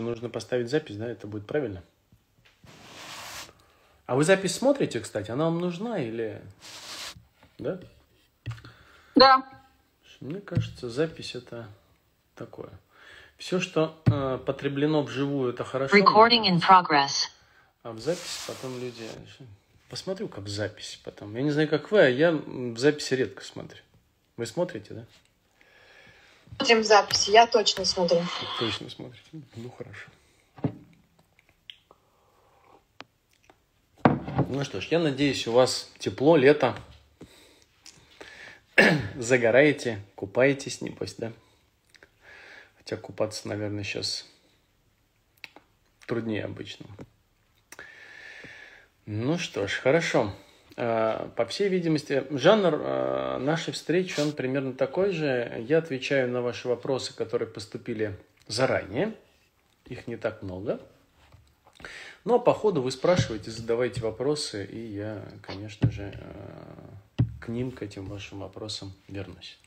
нужно поставить запись, да, это будет правильно. А вы запись смотрите, кстати? Она вам нужна или... Да? Да. Мне кажется, запись это такое. Все, что э, потреблено вживую, это хорошо. Recording in progress. А в записи потом люди... Посмотрю, как в записи потом. Я не знаю, как вы, а я в записи редко смотрю. Вы смотрите, да? Смотрим записи, я точно смотрю. Точно смотрите. Ну, хорошо. Ну что ж, я надеюсь, у вас тепло, лето. Загораете, купаетесь, небось, да? Хотя купаться, наверное, сейчас труднее обычно. Ну что ж, хорошо. А, по всей видимости, жанр а, нашей встречи, он примерно такой же. Я отвечаю на ваши вопросы, которые поступили заранее. Их не так много. Ну, а по ходу вы спрашиваете, задавайте вопросы, и я, конечно же, а, к ним, к этим вашим вопросам вернусь.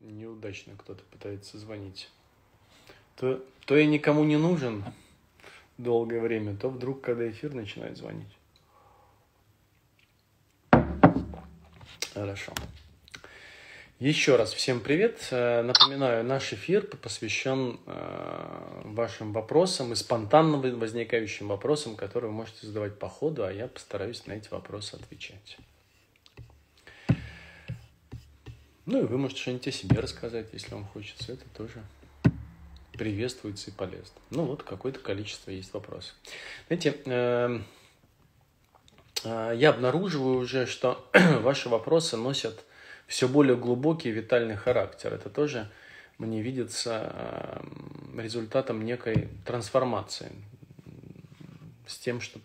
Неудачно кто-то пытается звонить то, то я никому не нужен долгое время, то вдруг, когда эфир начинает звонить. Хорошо. Еще раз всем привет. Э, напоминаю, наш эфир посвящен э, вашим вопросам и спонтанно возникающим вопросам, которые вы можете задавать по ходу, а я постараюсь на эти вопросы отвечать. Ну и вы можете что-нибудь о себе рассказать, если вам хочется. Это тоже приветствуется и полезно. Ну вот какое-то количество есть вопросов. Знаете, эм, э, я обнаруживаю уже, что ваши вопросы носят все более глубокий витальный характер. Это тоже мне видится эм, результатом некой трансформации с тем, что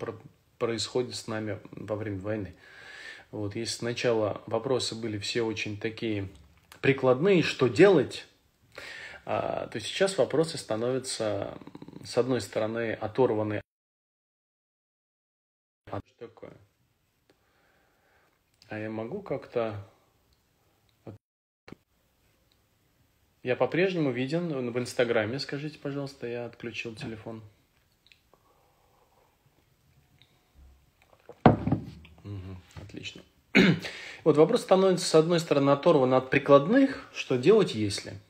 происходит с нами во время войны. Вот, если сначала вопросы были все очень такие прикладные, что делать, то сейчас вопросы становятся, с одной стороны, оторваны. А что такое? А я могу как-то... Я по-прежнему виден в Инстаграме. Скажите, пожалуйста, я отключил телефон. Угу, отлично. Вот вопрос становится, с одной стороны, оторван от прикладных, что делать, если –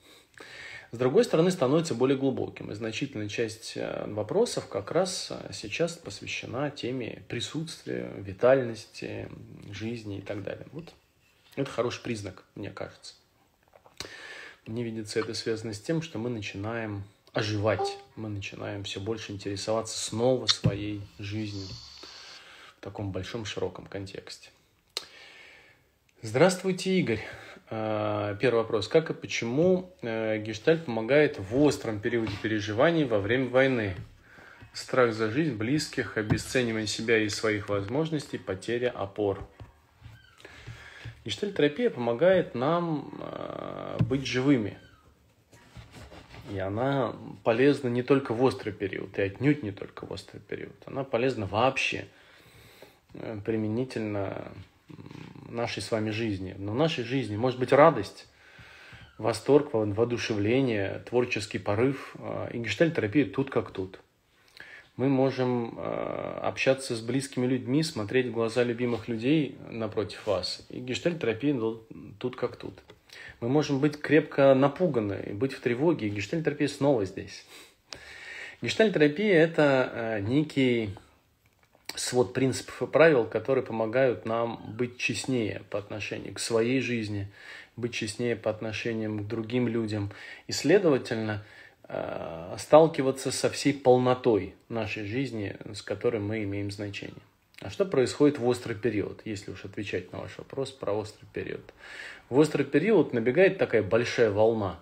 с другой стороны, становится более глубоким. И значительная часть э, вопросов как раз э, сейчас посвящена теме присутствия, витальности, жизни и так далее. Вот это хороший признак, мне кажется. Мне видится это связано с тем, что мы начинаем оживать, мы начинаем все больше интересоваться снова своей жизнью в таком большом широком контексте. Здравствуйте, Игорь. А, первый вопрос. Как и почему э, гештальт помогает в остром периоде переживаний во время войны? Страх за жизнь близких, обесценивание себя и своих возможностей, потеря опор. Гештальт-терапия помогает нам а, быть живыми. И она полезна не только в острый период, и отнюдь не только в острый период. Она полезна вообще э, применительно нашей с вами жизни. Но в нашей жизни может быть радость, восторг, воодушевление, творческий порыв. А, и гештальт-терапия тут как тут. Мы можем а, общаться с близкими людьми, смотреть в глаза любимых людей напротив вас. И гештальт-терапия ну, тут как тут. Мы можем быть крепко напуганы, быть в тревоге, и гештальт-терапия снова здесь. Гештальт-терапия – это а, некий свод принципов и правил, которые помогают нам быть честнее по отношению к своей жизни, быть честнее по отношению к другим людям и, следовательно, э, сталкиваться со всей полнотой нашей жизни, с которой мы имеем значение. А что происходит в острый период, если уж отвечать на ваш вопрос про острый период? В острый период набегает такая большая волна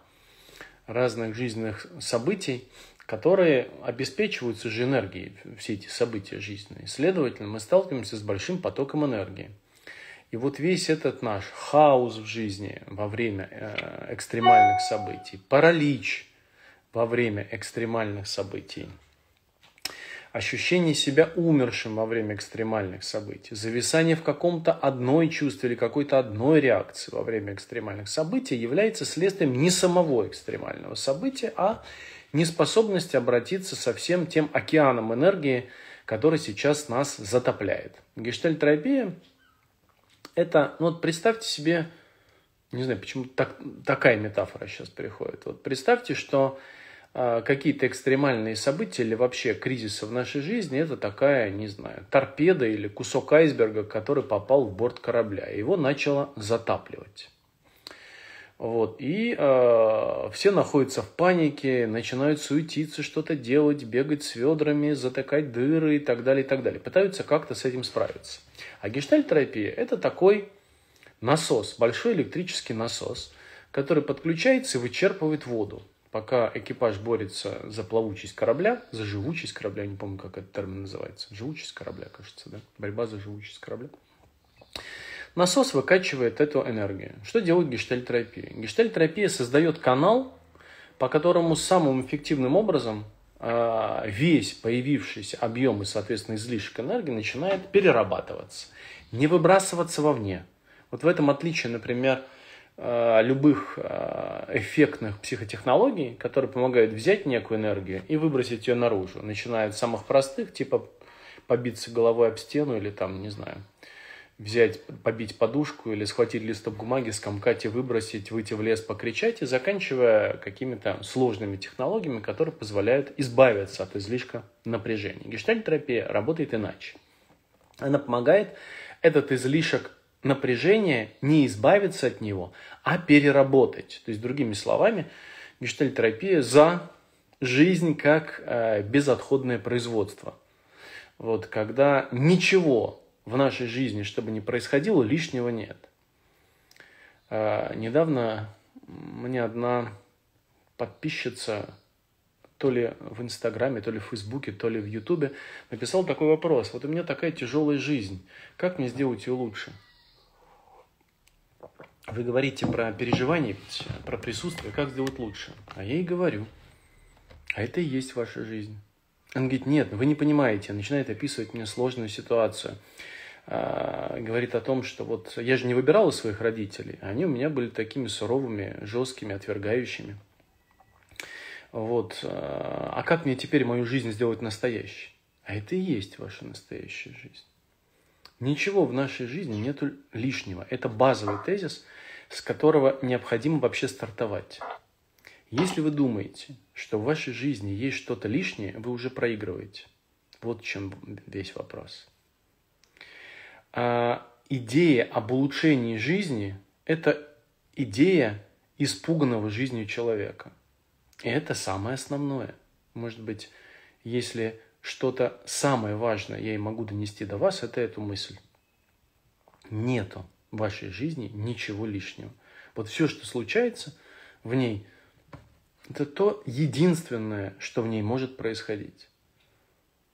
разных жизненных событий, которые обеспечиваются же энергией, все эти события жизненные. Следовательно, мы сталкиваемся с большим потоком энергии. И вот весь этот наш хаос в жизни во время э, экстремальных событий, паралич во время экстремальных событий, ощущение себя умершим во время экстремальных событий, зависание в каком-то одной чувстве или какой-то одной реакции во время экстремальных событий является следствием не самого экстремального события, а неспособности обратиться со всем тем океаном энергии, который сейчас нас затопляет. Гештальтерапия – это, ну вот представьте себе, не знаю, почему так, такая метафора сейчас приходит. Вот представьте, что а, какие-то экстремальные события или вообще кризисы в нашей жизни, это такая, не знаю, торпеда или кусок айсберга, который попал в борт корабля. Его начало затапливать. Вот. И э, все находятся в панике, начинают суетиться, что-то делать, бегать с ведрами, затыкать дыры и так далее, и так далее. Пытаются как-то с этим справиться. А гештальтерапия – это такой насос, большой электрический насос, который подключается и вычерпывает воду пока экипаж борется за плавучесть корабля, за живучесть корабля, не помню, как этот термин называется, живучесть корабля, кажется, да, борьба за живучесть корабля. Насос выкачивает эту энергию. Что делает гештальтерапия? Гештальтерапия создает канал, по которому самым эффективным образом а, весь появившийся объем и, соответственно, излишек энергии начинает перерабатываться, не выбрасываться вовне. Вот в этом отличие, например, Э, любых э, эффектных психотехнологий, которые помогают взять некую энергию и выбросить ее наружу. Начиная от самых простых, типа побиться головой об стену или там, не знаю, взять, побить подушку или схватить листок бумаги, скомкать и выбросить, выйти в лес, покричать, и заканчивая какими-то сложными технологиями, которые позволяют избавиться от излишка напряжения. Гештальтерапия работает иначе. Она помогает этот излишек напряжение, не избавиться от него, а переработать. То есть, другими словами, гештальтерапия за жизнь как э, безотходное производство. Вот, когда ничего в нашей жизни, чтобы не происходило, лишнего нет. Э, недавно мне одна подписчица то ли в Инстаграме, то ли в Фейсбуке, то ли в Ютубе написал такой вопрос. Вот у меня такая тяжелая жизнь. Как мне сделать ее лучше? Вы говорите про переживание, про присутствие, как сделать лучше. А я и говорю. А это и есть ваша жизнь. Он говорит, нет, вы не понимаете. Начинает описывать мне сложную ситуацию. А, говорит о том, что вот я же не выбирала своих родителей. Они у меня были такими суровыми, жесткими, отвергающими. Вот. А, а как мне теперь мою жизнь сделать настоящей? А это и есть ваша настоящая жизнь. Ничего в нашей жизни нет лишнего. Это базовый тезис, с которого необходимо вообще стартовать. Если вы думаете, что в вашей жизни есть что-то лишнее, вы уже проигрываете. Вот в чем весь вопрос. А идея об улучшении жизни – это идея испуганного жизнью человека. И это самое основное. Может быть, если что-то самое важное я и могу донести до вас, это эту мысль. Нету в вашей жизни ничего лишнего. Вот все, что случается в ней, это то единственное, что в ней может происходить.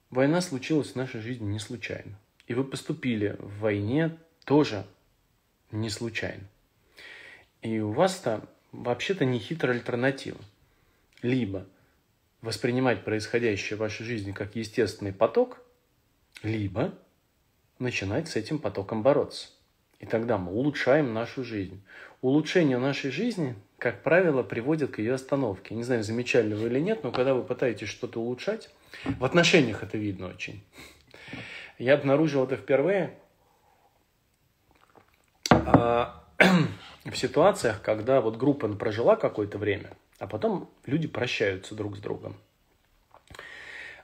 Война случилась в нашей жизни не случайно. И вы поступили в войне тоже не случайно. И у вас-то вообще-то не хитрая альтернатива. Либо – воспринимать происходящее в вашей жизни как естественный поток, либо начинать с этим потоком бороться. И тогда мы улучшаем нашу жизнь. Улучшение нашей жизни, как правило, приводит к ее остановке. Не знаю, замечали ли вы или нет, но когда вы пытаетесь что-то улучшать, в отношениях это видно очень. Я обнаружил это впервые а, в ситуациях, когда вот группа прожила какое-то время, а потом люди прощаются друг с другом.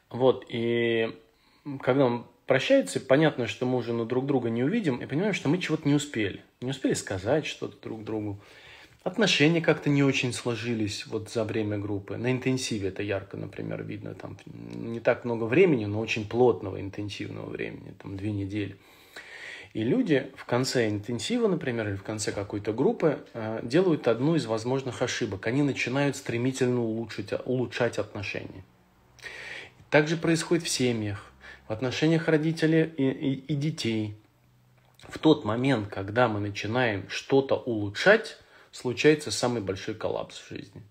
Вот, и когда он прощается, понятно, что мы уже друг друга не увидим, и понимаем, что мы чего-то не успели. Не успели сказать что-то друг другу. Отношения как-то не очень сложились вот за время группы. На интенсиве это ярко, например, видно. Там не так много времени, но очень плотного интенсивного времени, там две недели. И люди в конце интенсива, например, или в конце какой-то группы э, делают одну из возможных ошибок. Они начинают стремительно улучшить, улучшать отношения. Так же происходит в семьях, в отношениях родителей и, и, и детей. В тот момент, когда мы начинаем что-то улучшать, случается самый большой коллапс в жизни.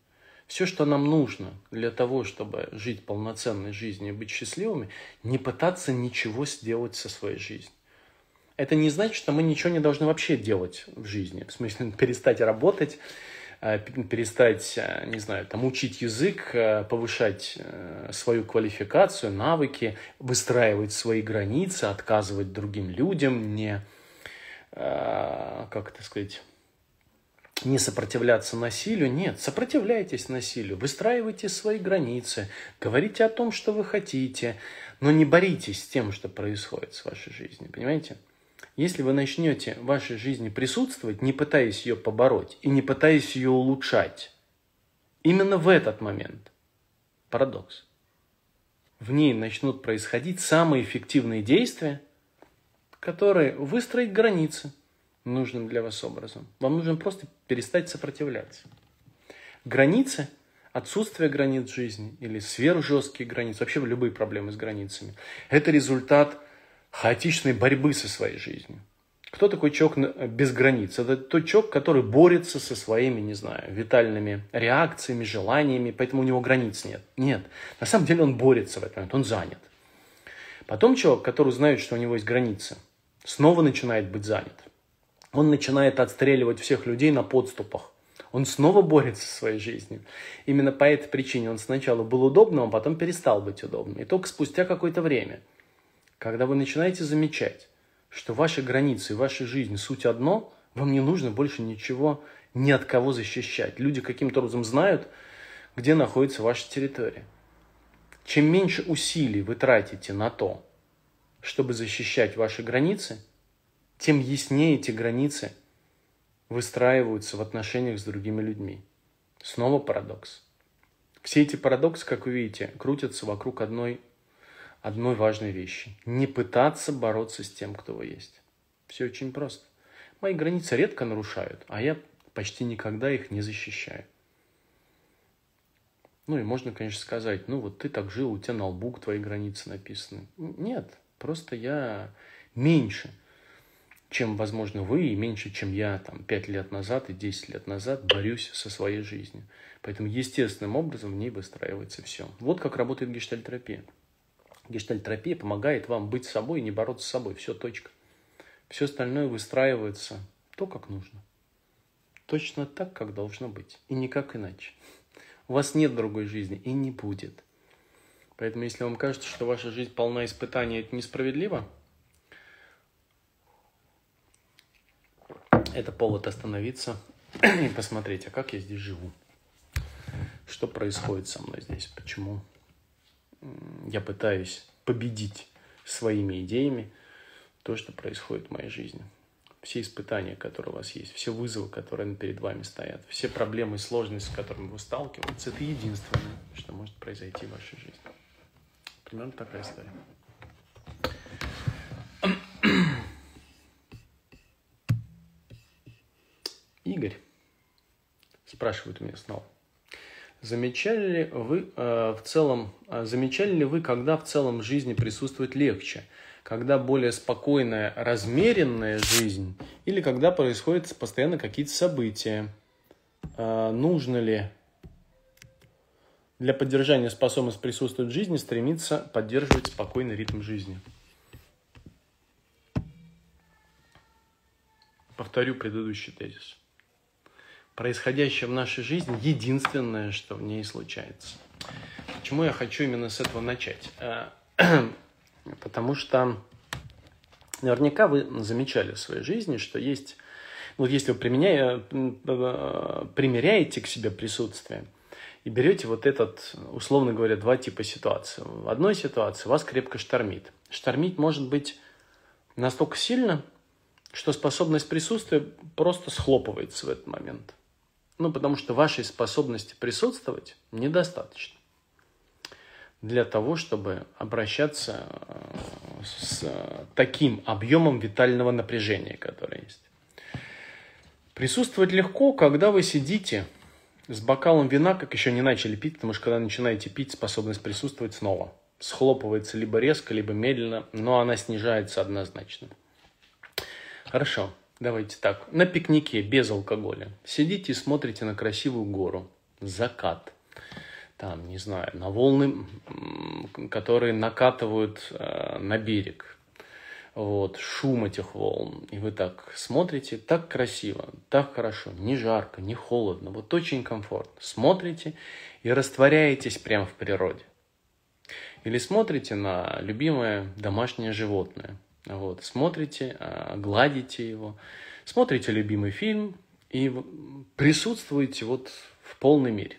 Все, что нам нужно для того, чтобы жить полноценной жизнью и быть счастливыми, не пытаться ничего сделать со своей жизнью. Это не значит, что мы ничего не должны вообще делать в жизни. В смысле, перестать работать, э, перестать, э, не знаю, там, учить язык, э, повышать свою квалификацию, навыки, выстраивать свои границы, отказывать другим людям, не, как это сказать, не сопротивляться насилию. Нет, сопротивляйтесь насилию, выстраивайте свои границы, говорите о том, что вы хотите, но не боритесь с тем, что происходит с вашей жизнью, понимаете? Если вы начнете в вашей жизни присутствовать, не пытаясь ее побороть и не пытаясь ее улучшать, именно в этот момент, парадокс, в ней начнут происходить самые эффективные действия, которые выстроить границы – нужным для вас образом. Вам нужно просто перестать сопротивляться. Границы, отсутствие границ жизни или сверхжесткие границы, вообще любые проблемы с границами, это результат хаотичной борьбы со своей жизнью. Кто такой человек без границ? Это тот человек, который борется со своими, не знаю, витальными реакциями, желаниями, поэтому у него границ нет. Нет. На самом деле он борется в момент, он занят. Потом человек, который знает, что у него есть границы, снова начинает быть занят он начинает отстреливать всех людей на подступах. Он снова борется со своей жизнью. Именно по этой причине он сначала был удобным, а потом перестал быть удобным. И только спустя какое-то время, когда вы начинаете замечать, что ваши границы и ваша жизнь суть одно, вам не нужно больше ничего ни от кого защищать. Люди каким-то образом знают, где находится ваша территория. Чем меньше усилий вы тратите на то, чтобы защищать ваши границы – тем яснее эти границы выстраиваются в отношениях с другими людьми. Снова парадокс. Все эти парадоксы, как вы видите, крутятся вокруг одной, одной важной вещи. Не пытаться бороться с тем, кто вы есть. Все очень просто. Мои границы редко нарушают, а я почти никогда их не защищаю. Ну и можно, конечно, сказать, ну вот ты так жил, у тебя на лбу твои границы написаны. Нет, просто я меньше – чем, возможно, вы, и меньше, чем я там 5 лет назад и 10 лет назад борюсь со своей жизнью. Поэтому естественным образом в ней выстраивается все. Вот как работает гештальтерапия. Гештальтерапия помогает вам быть собой и не бороться с собой. Все, точка. Все остальное выстраивается то, как нужно. Точно так, как должно быть. И никак иначе. У вас нет другой жизни и не будет. Поэтому, если вам кажется, что ваша жизнь полна испытаний, это несправедливо – это повод остановиться и посмотреть, а как я здесь живу, что происходит со мной здесь, почему я пытаюсь победить своими идеями то, что происходит в моей жизни. Все испытания, которые у вас есть, все вызовы, которые перед вами стоят, все проблемы и сложности, с которыми вы сталкиваетесь, это единственное, что может произойти в вашей жизни. Примерно такая история. Игорь спрашивает у меня снова. Замечали ли вы э, в целом, э, замечали ли вы, когда в целом жизни присутствует легче? Когда более спокойная, размеренная жизнь или когда происходят постоянно какие-то события? Э, нужно ли для поддержания способности присутствовать в жизни стремиться поддерживать спокойный ритм жизни? Повторю предыдущий тезис происходящее в нашей жизни единственное, что в ней случается. Почему я хочу именно с этого начать? Э, потому что наверняка вы замечали в своей жизни, что есть, вот если вы применяя, примеряете к себе присутствие и берете вот этот, условно говоря, два типа ситуации. В одной ситуации вас крепко штормит. Штормить может быть настолько сильно, что способность присутствия просто схлопывается в этот момент. Ну, потому что вашей способности присутствовать недостаточно для того, чтобы обращаться э, с таким объемом витального напряжения, которое есть. Присутствовать легко, когда вы сидите с бокалом вина, как еще не начали пить, потому что когда начинаете пить, способность присутствовать снова схлопывается либо резко, либо медленно, но она снижается однозначно. Хорошо. Давайте так. На пикнике без алкоголя. Сидите и смотрите на красивую гору. Закат. там, не знаю, на волны, которые накатывают э, на берег. Вот, шум этих волн. И вы так смотрите, так красиво, так хорошо, не жарко, не холодно, вот очень комфортно. Смотрите и растворяетесь прямо в природе. Или смотрите на любимое домашнее животное. Вот, смотрите, э, гладите его, смотрите любимый фильм и присутствуете вот в полной мере.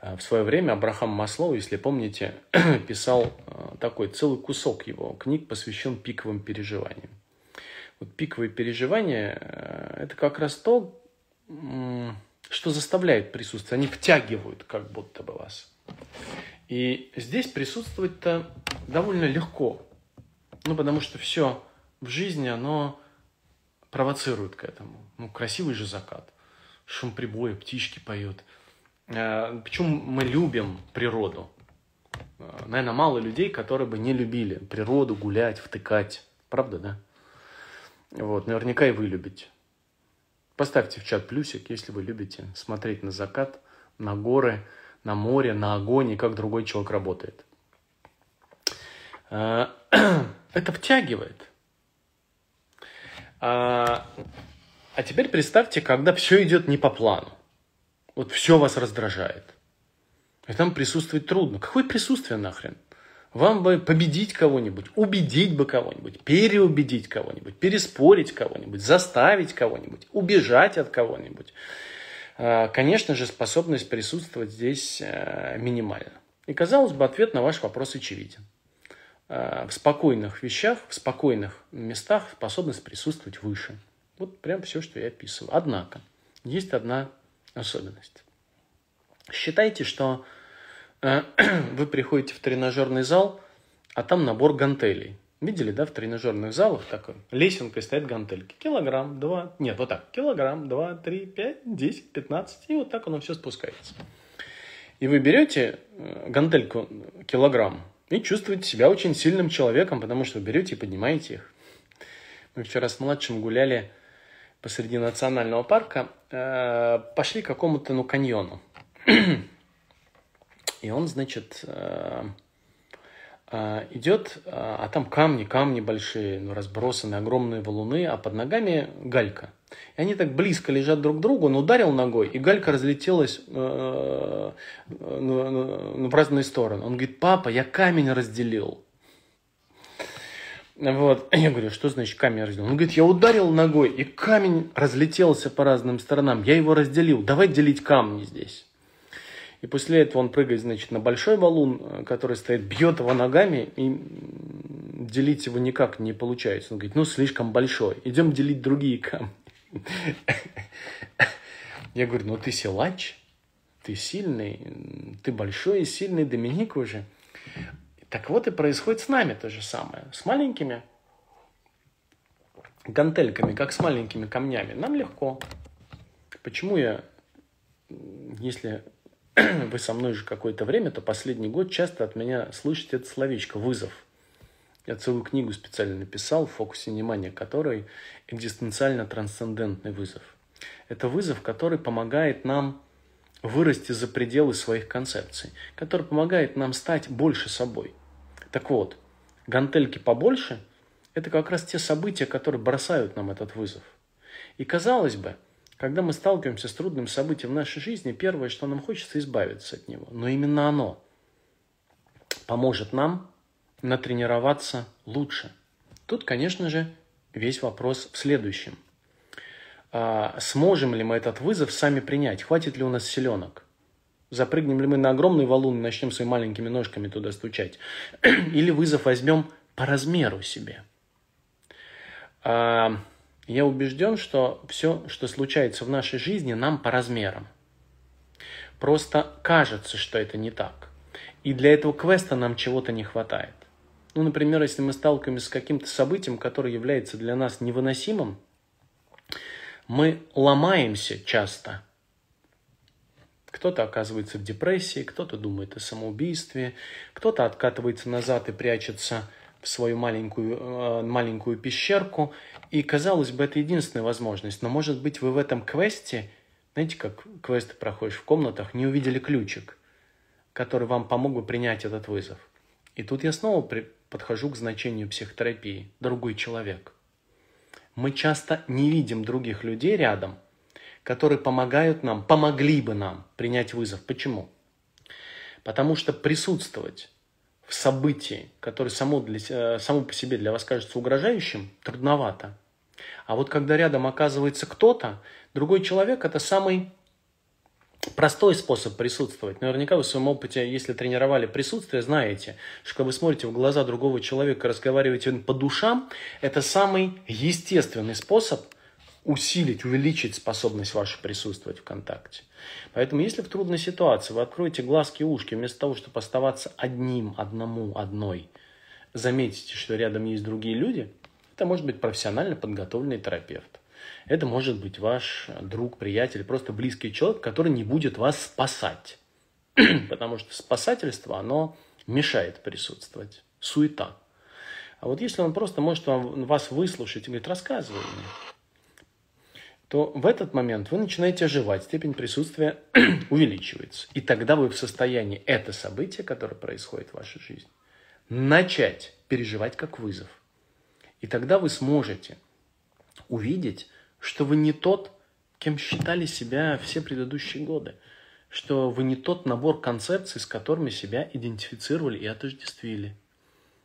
Э, в свое время Абрахам Маслоу, если помните, писал э, такой целый кусок его книг, посвящен пиковым переживаниям. Вот пиковые переживания – это как раз то, что заставляет присутствовать. Они втягивают как будто бы вас. И здесь присутствовать-то довольно легко. Ну, потому что все в жизни, оно провоцирует к этому. Ну, красивый же закат. Шум прибоя, птички поют. Э, почему мы любим природу? Э, Наверное, мало людей, которые бы не любили природу, гулять, втыкать. Правда, да? Вот, наверняка и вы любите. Поставьте в чат плюсик, если вы любите смотреть на закат, на горы, на море, на огонь и как другой человек работает. Это втягивает. А, а теперь представьте, когда все идет не по плану. Вот все вас раздражает. И там присутствовать трудно. Какое присутствие нахрен? Вам бы победить кого-нибудь, убедить бы кого-нибудь, переубедить кого-нибудь, переспорить кого-нибудь, заставить кого-нибудь, убежать от кого-нибудь. А, конечно же, способность присутствовать здесь э, минимальна. И казалось бы, ответ на ваш вопрос очевиден. А, в спокойных вещах, в спокойных местах способность присутствовать выше. Вот прям все, что я описываю. Однако, есть одна особенность. Считайте, что э, вы приходите в тренажерный зал, а там набор гантелей. Видели, да, в тренажерных залах такой лесенкой стоят гантельки. Килограмм, два, нет, вот так, килограмм, два, три, пять, десять, пятнадцать, и вот так оно все спускается. И вы берете э, гантельку килограмм и чувствуете себя очень сильным человеком, потому что берете и поднимаете их. Мы вчера с младшим гуляли посреди национального парка, э, пошли к какому-то ну, каньону. И он, значит, э, э, идет, а там камни, камни большие, ну, разбросаны, огромные валуны, а под ногами галька. И они так близко лежат друг к другу, он ударил ногой, и галька разлетелась э, э, ну, в разные стороны. Он говорит, папа, я камень разделил. Вот. Я говорю, что значит камень разделил? Он говорит, я ударил ногой, и камень разлетелся по разным сторонам. Я его разделил. Давай делить камни здесь. И после этого он прыгает, значит, на большой валун, который стоит, бьет его ногами, и делить его никак не получается. Он говорит, ну, слишком большой. Идем делить другие камни. Я говорю, ну, ты силач, ты сильный, ты большой и сильный Доминик уже. Так вот и происходит с нами то же самое. С маленькими гантельками, как с маленькими камнями. Нам легко. Почему я, если вы со мной уже какое-то время, то последний год часто от меня слышите это словечко «вызов». Я целую книгу специально написал, в фокусе внимания которой экзистенциально-трансцендентный вызов. Это вызов, который помогает нам вырасти за пределы своих концепций, который помогает нам стать больше собой – так вот, гантельки побольше – это как раз те события, которые бросают нам этот вызов. И казалось бы, когда мы сталкиваемся с трудным событием в нашей жизни, первое, что нам хочется избавиться от него. Но именно оно поможет нам натренироваться лучше. Тут, конечно же, весь вопрос в следующем. А, сможем ли мы этот вызов сами принять? Хватит ли у нас селенок? Запрыгнем ли мы на огромный валун и начнем своими маленькими ножками туда стучать? Или вызов возьмем по размеру себе? А, я убежден, что все, что случается в нашей жизни, нам по размерам. Просто кажется, что это не так. И для этого квеста нам чего-то не хватает. Ну, например, если мы сталкиваемся с каким-то событием, которое является для нас невыносимым, мы ломаемся часто – кто-то оказывается в депрессии, кто-то думает о самоубийстве, кто-то откатывается назад и прячется в свою маленькую, э, маленькую пещерку. И, казалось бы, это единственная возможность. Но, может быть, вы в этом квесте Знаете, как квесты проходишь в комнатах, не увидели ключик, который вам помог бы принять этот вызов. И тут я снова. Подхожу к значению психотерапии. Другой человек. Мы часто не видим других людей рядом, которые помогают нам, помогли бы нам принять вызов. Почему? Потому что присутствовать в событии, которое само, для, само по себе для вас кажется угрожающим, трудновато. А вот когда рядом оказывается кто-то, другой человек – это самый простой способ присутствовать. Наверняка вы в своем опыте, если тренировали присутствие, знаете, что когда вы смотрите в глаза другого человека, разговариваете по душам, это самый естественный способ усилить, увеличить способность вашу присутствовать в контакте. Поэтому, если в трудной ситуации вы откроете глазки и ушки, вместо того, чтобы оставаться одним, одному, одной, заметите, что рядом есть другие люди, это может быть профессионально подготовленный терапевт. Это может быть ваш друг, приятель, просто близкий человек, который не будет вас спасать. Потому что спасательство, оно мешает присутствовать. Суета. А вот если он просто может вам, вас выслушать и говорит, рассказывай мне, то в этот момент вы начинаете оживать, степень присутствия увеличивается. И тогда вы в состоянии это событие, которое происходит в вашей жизни, начать переживать как вызов. И тогда вы сможете увидеть, что вы не тот, кем считали себя все предыдущие годы, что вы не тот набор концепций, с которыми себя идентифицировали и отождествили.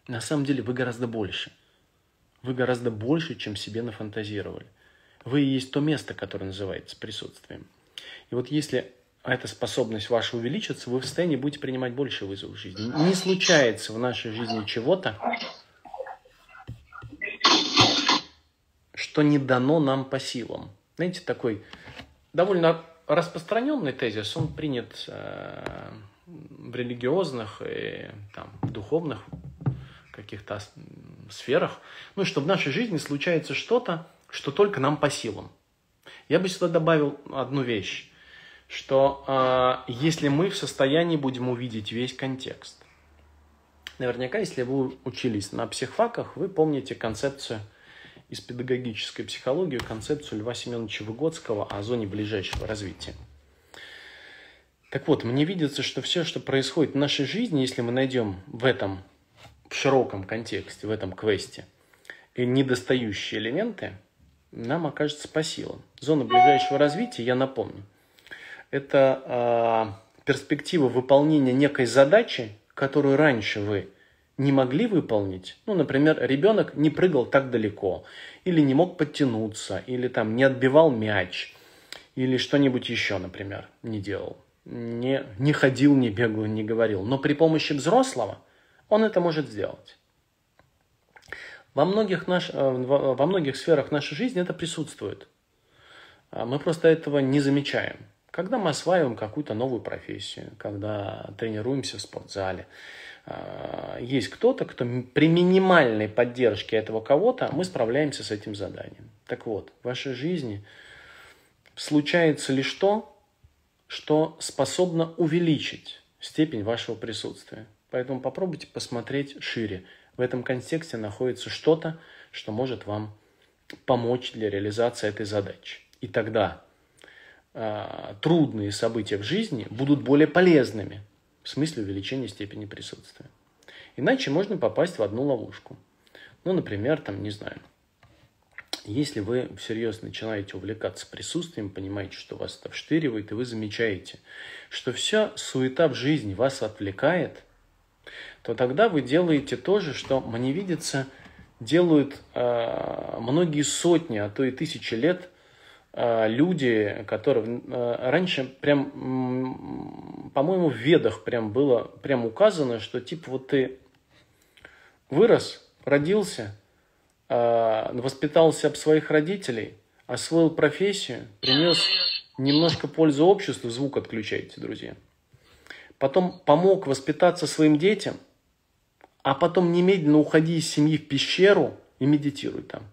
На самом деле вы гораздо больше. Вы гораздо больше, чем себе нафантазировали. Вы и есть то место, которое называется присутствием. И вот если эта способность ваша увеличится, вы в состоянии будете принимать больше вызовов в жизни. Не случается в нашей жизни чего-то, что не дано нам по силам. Знаете, такой довольно распространенный тезис, он принят э, в религиозных и там, духовных каких-то сферах, ну, что в нашей жизни случается что-то, что только нам по силам. Я бы сюда добавил одну вещь, что э, если мы в состоянии будем увидеть весь контекст, наверняка, если вы учились на психфаках, вы помните концепцию из педагогической психологии, концепцию Льва Семеновича Выгодского о зоне ближайшего развития. Так вот, мне видится, что все, что происходит в нашей жизни, если мы найдем в этом, в широком контексте, в этом квесте, недостающие элементы – нам окажется по силам. Зона ближайшего развития, я напомню, это э, перспектива выполнения некой задачи, которую раньше вы не могли выполнить. Ну, например, ребенок не прыгал так далеко, или не мог подтянуться, или там не отбивал мяч, или что-нибудь еще, например, не делал. Не, не ходил, не бегал, не говорил. Но при помощи взрослого он это может сделать. Во многих, наш, э, во многих сферах нашей жизни это присутствует. А мы просто этого не замечаем. Когда мы осваиваем какую-то новую профессию, когда тренируемся в спортзале, есть кто-то, кто при минимальной поддержке этого кого-то, мы справляемся с этим заданием. Так вот, в вашей жизни случается лишь то, что способно увеличить степень вашего присутствия. Поэтому попробуйте посмотреть шире в этом контексте находится что-то, что может вам помочь для реализации этой задачи. И тогда э, трудные события в жизни будут более полезными в смысле увеличения степени присутствия. Иначе можно попасть в одну ловушку. Ну, например, там, не знаю, если вы всерьез начинаете увлекаться присутствием, понимаете, что вас это вштыривает, и вы замечаете, что вся суета в жизни вас отвлекает – то тогда вы делаете то же, что, мне видится, делают э, многие сотни, а то и тысячи лет люди, которые э, раньше прям, по-моему, в ведах прям было прям указано, что типа вот ты вырос, родился, э, воспитался об своих родителей, освоил профессию, принес немножко пользы обществу, звук отключайте, друзья. Потом помог воспитаться своим детям, а потом немедленно уходи из семьи в пещеру и медитируй там.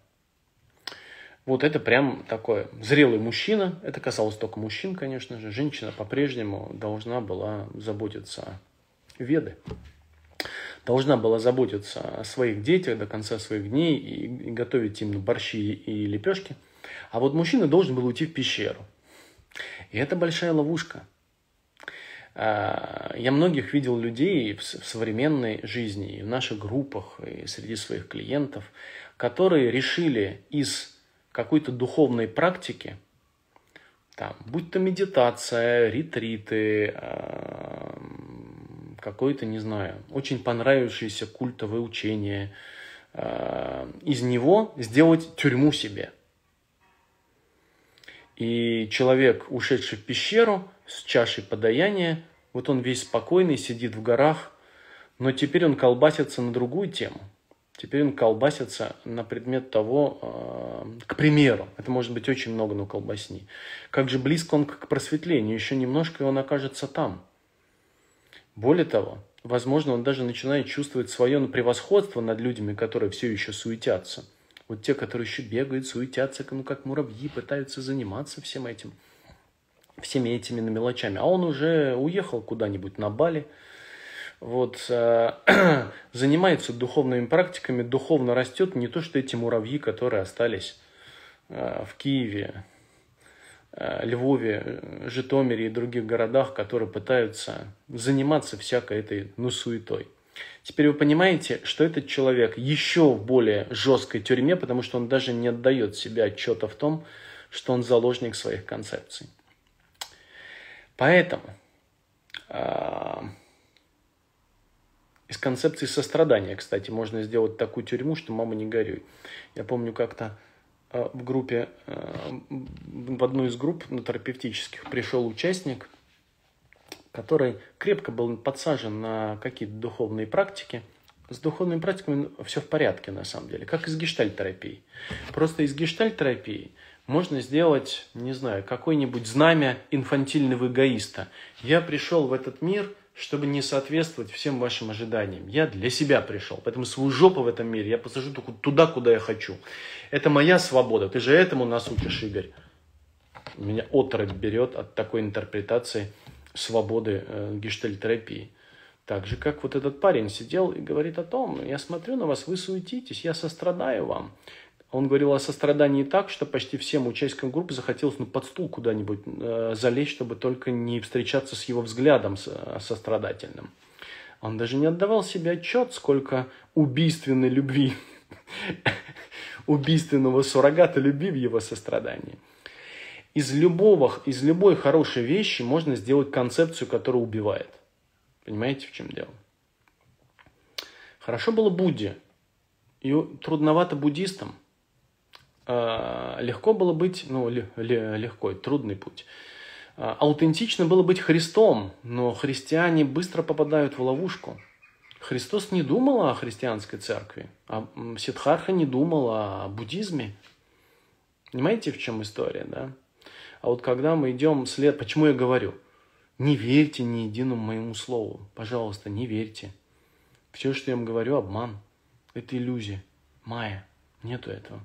Вот это прям такой зрелый мужчина. Это касалось только мужчин, конечно же. Женщина по-прежнему должна была заботиться о веды. Должна была заботиться о своих детях до конца своих дней и, готовить им борщи и лепешки. А вот мужчина должен был уйти в пещеру. И это большая ловушка. А, я многих видел людей в современной жизни, в наших группах, и среди своих клиентов, которые решили из какой-то духовной практики, там, будь то медитация, ретриты, а, какое-то, не знаю, очень понравившееся культовое учение, а, из него сделать тюрьму себе. И человек, ушедший в пещеру, с чашей подаяния. Вот он весь спокойный, сидит в горах, но теперь он колбасится на другую тему. Теперь он колбасится на предмет того, а, к примеру, это может быть очень много, но колбасни. Как же близко он к просветлению, еще немножко и он окажется там. Более того, возможно, он даже начинает чувствовать свое превосходство над людьми, которые все еще суетятся. Вот те, которые еще бегают, суетятся, ну как муравьи, пытаются заниматься всем этим – всеми этими мелочами. А он уже уехал куда-нибудь на Бали, вот, э, занимается духовными практиками, духовно растет не то, что эти муравьи, которые остались э, в Киеве, э, Львове, Житомире и других городах, которые пытаются заниматься всякой этой ну, суетой. Теперь вы понимаете, что этот человек еще в более жесткой тюрьме, потому что он даже не отдает себе отчета в том, что он заложник своих концепций. Поэтому э, из концепции сострадания, кстати, можно сделать такую тюрьму, что мама не горюй. Я помню как-то э, в группе, э, в одну из групп на терапевтических пришел участник, который крепко был подсажен на какие-то духовные практики. С духовными практиками все в порядке на самом деле, как и с гештальтерапией. Просто из гештальтерапии можно сделать, не знаю, какое-нибудь знамя инфантильного эгоиста. Я пришел в этот мир, чтобы не соответствовать всем вашим ожиданиям. Я для себя пришел, поэтому свою жопу в этом мире я посажу только туда, куда я хочу. Это моя свобода, ты же этому нас учишь, Игорь. Меня отрыв берет от такой интерпретации свободы э, гештальтерапии. Так же, как вот этот парень сидел и говорит о том, я смотрю на вас, вы суетитесь, я сострадаю вам. Он говорил о сострадании так, что почти всем участникам группы захотелось ну, под стул куда-нибудь э, залезть, чтобы только не встречаться с его взглядом э, сострадательным. Он даже не отдавал себе отчет, сколько убийственной любви, убийственного суррогата любви в его сострадании. Из, любого, из любой хорошей вещи можно сделать концепцию, которая убивает. Понимаете, в чем дело? Хорошо было Будде. И трудновато буддистам – легко было быть, ну, легко, трудный путь. А, аутентично было быть Христом, но христиане быстро попадают в ловушку. Христос не думал о христианской церкви, а Сидхарха не думал о буддизме. Понимаете, в чем история, да? А вот когда мы идем след... Почему я говорю? Не верьте ни единому моему слову. Пожалуйста, не верьте. Все, что я вам говорю, обман. Это иллюзия. Майя. Нету этого.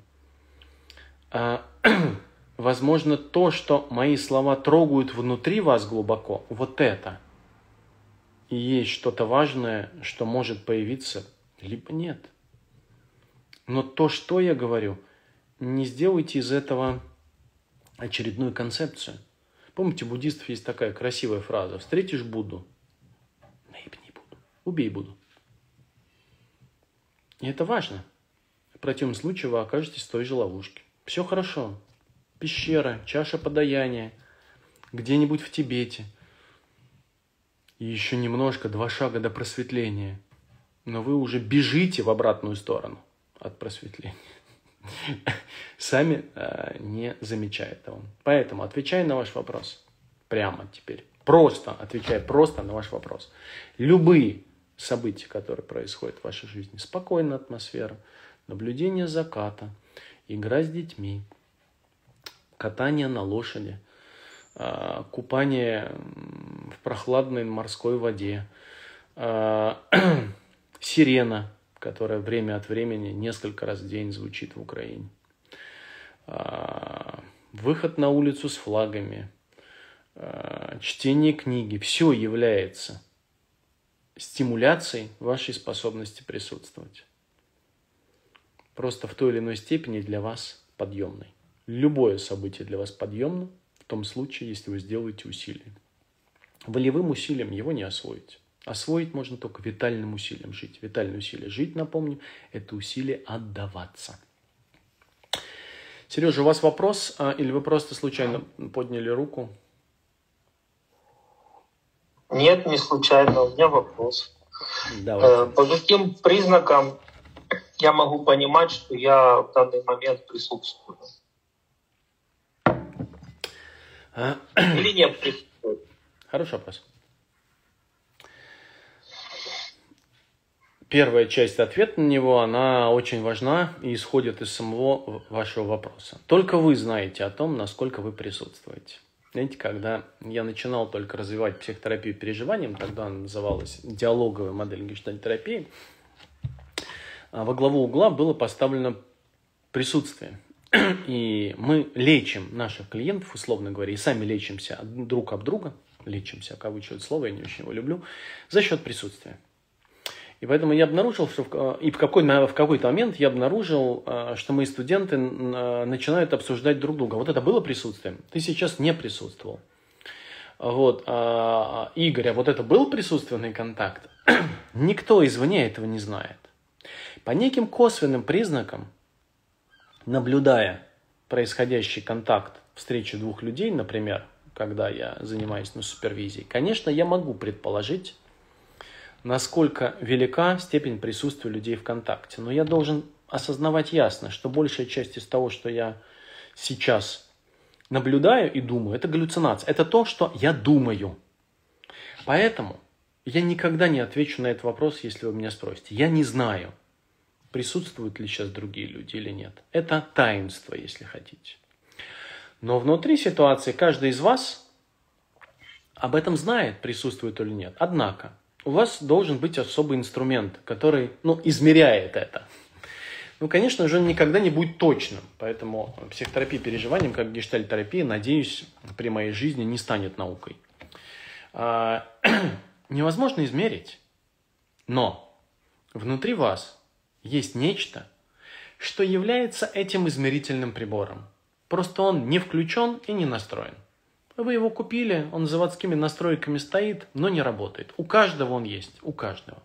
А, возможно, то, что мои слова трогают внутри вас глубоко, вот это и есть что-то важное, что может появиться, либо нет. Но то, что я говорю, не сделайте из этого очередную концепцию. Помните, у буддистов есть такая красивая фраза. Встретишь Будду, наебни Будду, убей Будду. И это важно. В противном случае вы окажетесь в той же ловушке. Все хорошо. Пещера, чаша подаяния, где-нибудь в Тибете. И еще немножко, два шага до просветления. Но вы уже бежите в обратную сторону от просветления. Сами э, не замечая этого. Поэтому отвечай на ваш вопрос. Прямо теперь. Просто отвечай просто на ваш вопрос. Любые события, которые происходят в вашей жизни. Спокойная атмосфера, наблюдение заката – игра с детьми, катание на лошади, а, купание в прохладной морской воде, а, сирена, которая время от времени несколько раз в день звучит в Украине, а, выход на улицу с флагами, чтение книги, все является стимуляцией вашей способности присутствовать просто в той или иной степени для вас подъемной. Любое событие для вас подъемно, том случае, если вы сделаете усилие. Волевым усилием его не освоить. Освоить можно только витальным усилием жить. Витальное усилие жить, напомню, это усилие отдаваться. Сережа, у вас вопрос а, или вы просто случайно подняли руку? Нет, не случайно. У меня вопрос. Давайте. Э, По каким признакам я могу понимать, что я в данный момент присутствую? А, Или не присутствую? Хороший вопрос. Первая часть ответа на него, она очень важна и исходит из самого вашего вопроса. Только вы знаете о том, насколько вы присутствуете. Знаете, когда я начинал только развивать психотерапию переживанием, тогда она называлась диалоговая модель гештальтерапии, а во главу угла было поставлено присутствие. И мы лечим наших клиентов, условно говоря, и сами лечимся друг об друга, лечимся, кавычу слово, я не очень его люблю, за счет присутствия. И поэтому я обнаружил, что в, и в, какой, в какой-то момент я обнаружил, а, что мои студенты а, начинают обсуждать друг друга. Вот это было присутствием. Ты сейчас не присутствовал. Вот, а, Игорь, а вот это был присутственный контакт? Никто извне этого не знает. По неким косвенным признакам, наблюдая происходящий контакт, встречи двух людей, например, когда я занимаюсь на супервизии, конечно, я могу предположить, насколько велика степень присутствия людей в контакте. Но я должен осознавать ясно, что большая часть из того, что я сейчас наблюдаю и думаю, это галлюцинация. Это то, что я думаю. Поэтому я никогда не отвечу на этот вопрос, если вы меня спросите. Я не знаю, присутствуют ли сейчас другие люди или нет. Это таинство, если хотите. Но внутри ситуации каждый из вас об этом знает, присутствует или нет. Однако, у вас должен быть особый инструмент, который ну, измеряет это. Ну, конечно же, он никогда не будет точным. Поэтому психотерапия переживанием, как гештальтерапия, надеюсь, при моей жизни не станет наукой. А, невозможно измерить. Но внутри вас есть нечто, что является этим измерительным прибором. Просто он не включен и не настроен. Вы его купили, он заводскими настройками стоит, но не работает. У каждого он есть, у каждого.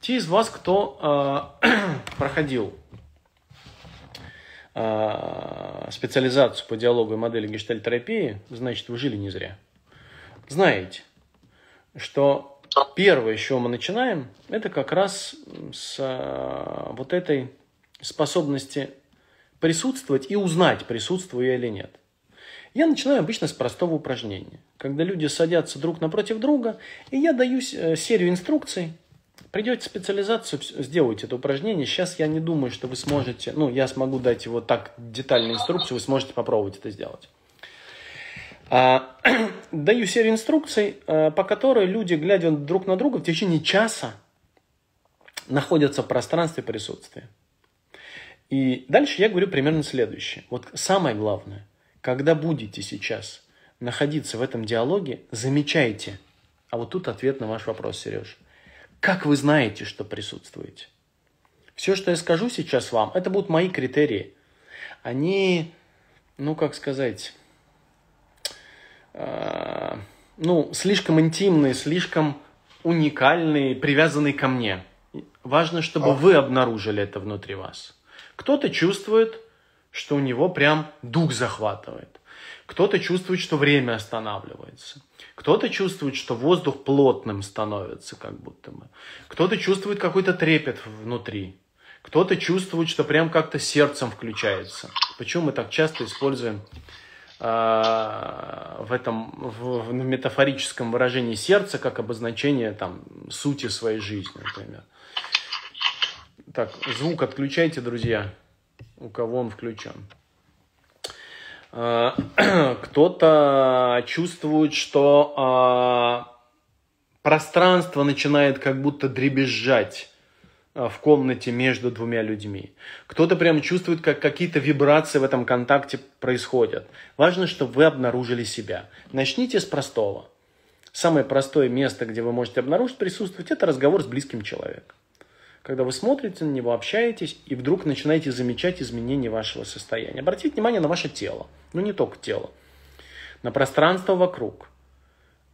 Те из вас, кто э, проходил э, специализацию по диалогу и модели гештальтерапии, значит, вы жили не зря. Знаете, что первое, с чего мы начинаем, это как раз с э, вот этой способности присутствовать и узнать, присутствую я или нет. Я начинаю обычно с простого упражнения, когда люди садятся друг напротив друга, и я даю э, серию инструкций. Придете специализацию, сделайте это упражнение. Сейчас я не думаю, что вы сможете, ну, я смогу дать его так детальную инструкцию, вы сможете попробовать это сделать. А, даю серию инструкций, а, по которой люди, глядя друг на друга, в течение часа находятся в пространстве присутствия. И дальше я говорю примерно следующее. Вот самое главное – когда будете сейчас находиться в этом диалоге, замечайте. А вот тут ответ на ваш вопрос, Сереж. Как вы знаете, что присутствуете? Все, что я скажу сейчас вам, это будут мои критерии. Они, ну, как сказать, э, ну, слишком интимные, слишком уникальные, привязанные ко мне. Важно, чтобы вы обнаружили это внутри вас. Кто-то чувствует, что у него прям дух захватывает. Кто-то чувствует, что время останавливается. Кто-то чувствует, что воздух плотным становится, как будто бы. Кто-то чувствует какой-то трепет внутри. Кто-то чувствует, что прям как-то сердцем включается. Почему мы так часто используем в этом в, в метафорическом выражении сердца как обозначение там сути своей жизни, например. Так, звук отключайте, друзья у кого он включен. А, кто-то чувствует, что а, пространство начинает как будто дребезжать в комнате между двумя людьми. Кто-то прям чувствует, как какие-то вибрации в этом контакте происходят. Важно, чтобы вы обнаружили себя. Начните с простого. Самое простое место, где вы можете обнаружить присутствовать, это разговор с близким человеком. Когда вы смотрите на него, общаетесь, и вдруг начинаете замечать изменения вашего состояния. Обратите внимание на ваше тело, ну не только тело, на пространство вокруг.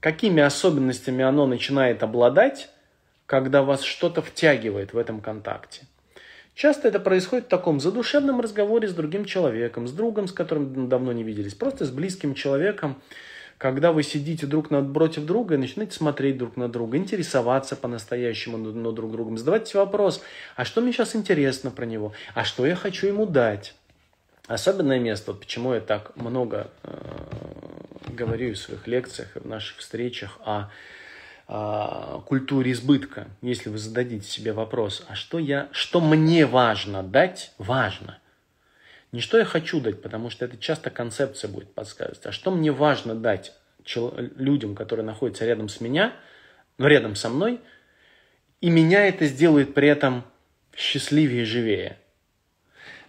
Какими особенностями оно начинает обладать, когда вас что-то втягивает в этом контакте. Часто это происходит в таком задушевном разговоре с другим человеком, с другом, с которым давно не виделись, просто с близким человеком, когда вы сидите друг напротив друга и начинаете смотреть друг на друга, интересоваться по-настоящему над друг другом, задавать вопрос, а что мне сейчас интересно про него, а что я хочу ему дать. Особенное место, вот почему я так много э, говорю в своих лекциях и в наших встречах о а, культуре избытка, если вы зададите себе вопрос, а что, я, что мне важно дать, важно. Не что я хочу дать, потому что это часто концепция будет подсказывать, а что мне важно дать людям, которые находятся рядом с меня, ну, рядом со мной, и меня это сделает при этом счастливее и живее.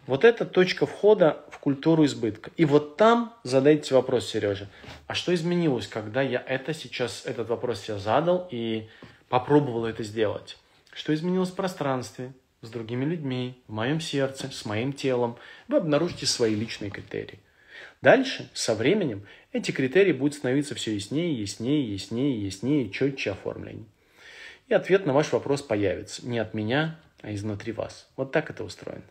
Вот это точка входа в культуру избытка. И вот там задайте вопрос, Сережа, а что изменилось, когда я это сейчас, этот вопрос себе задал и попробовал это сделать? Что изменилось в пространстве, с другими людьми, в моем сердце, с моим телом? Вы обнаружите свои личные критерии. Дальше, со временем, эти критерии будут становиться все яснее, яснее, яснее, яснее, четче оформленнее. И ответ на ваш вопрос появится не от меня, а изнутри вас. Вот так это устроено.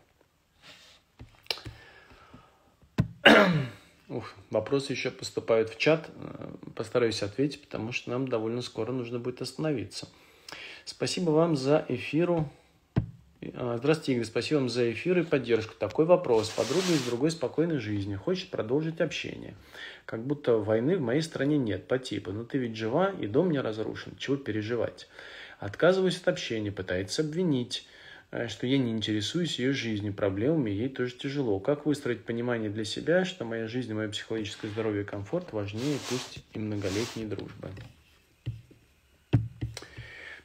Ух, вопросы еще поступают в чат. Э, постараюсь ответить, потому что нам довольно скоро нужно будет остановиться. Спасибо вам за эфиру. А, здравствуйте, Игорь. Спасибо вам за эфир и поддержку. Такой вопрос. Подруга из другой спокойной жизни хочет продолжить общение. Как будто войны в моей стране нет по типу. Но «Ну ты ведь жива, и дом не разрушен. Чего переживать? Отказываюсь от общения, пытается обвинить. Э, что я не интересуюсь ее жизнью, проблемами, ей тоже тяжело. Как выстроить понимание для себя, что моя жизнь, мое психологическое здоровье и комфорт важнее, пусть и многолетней дружбы?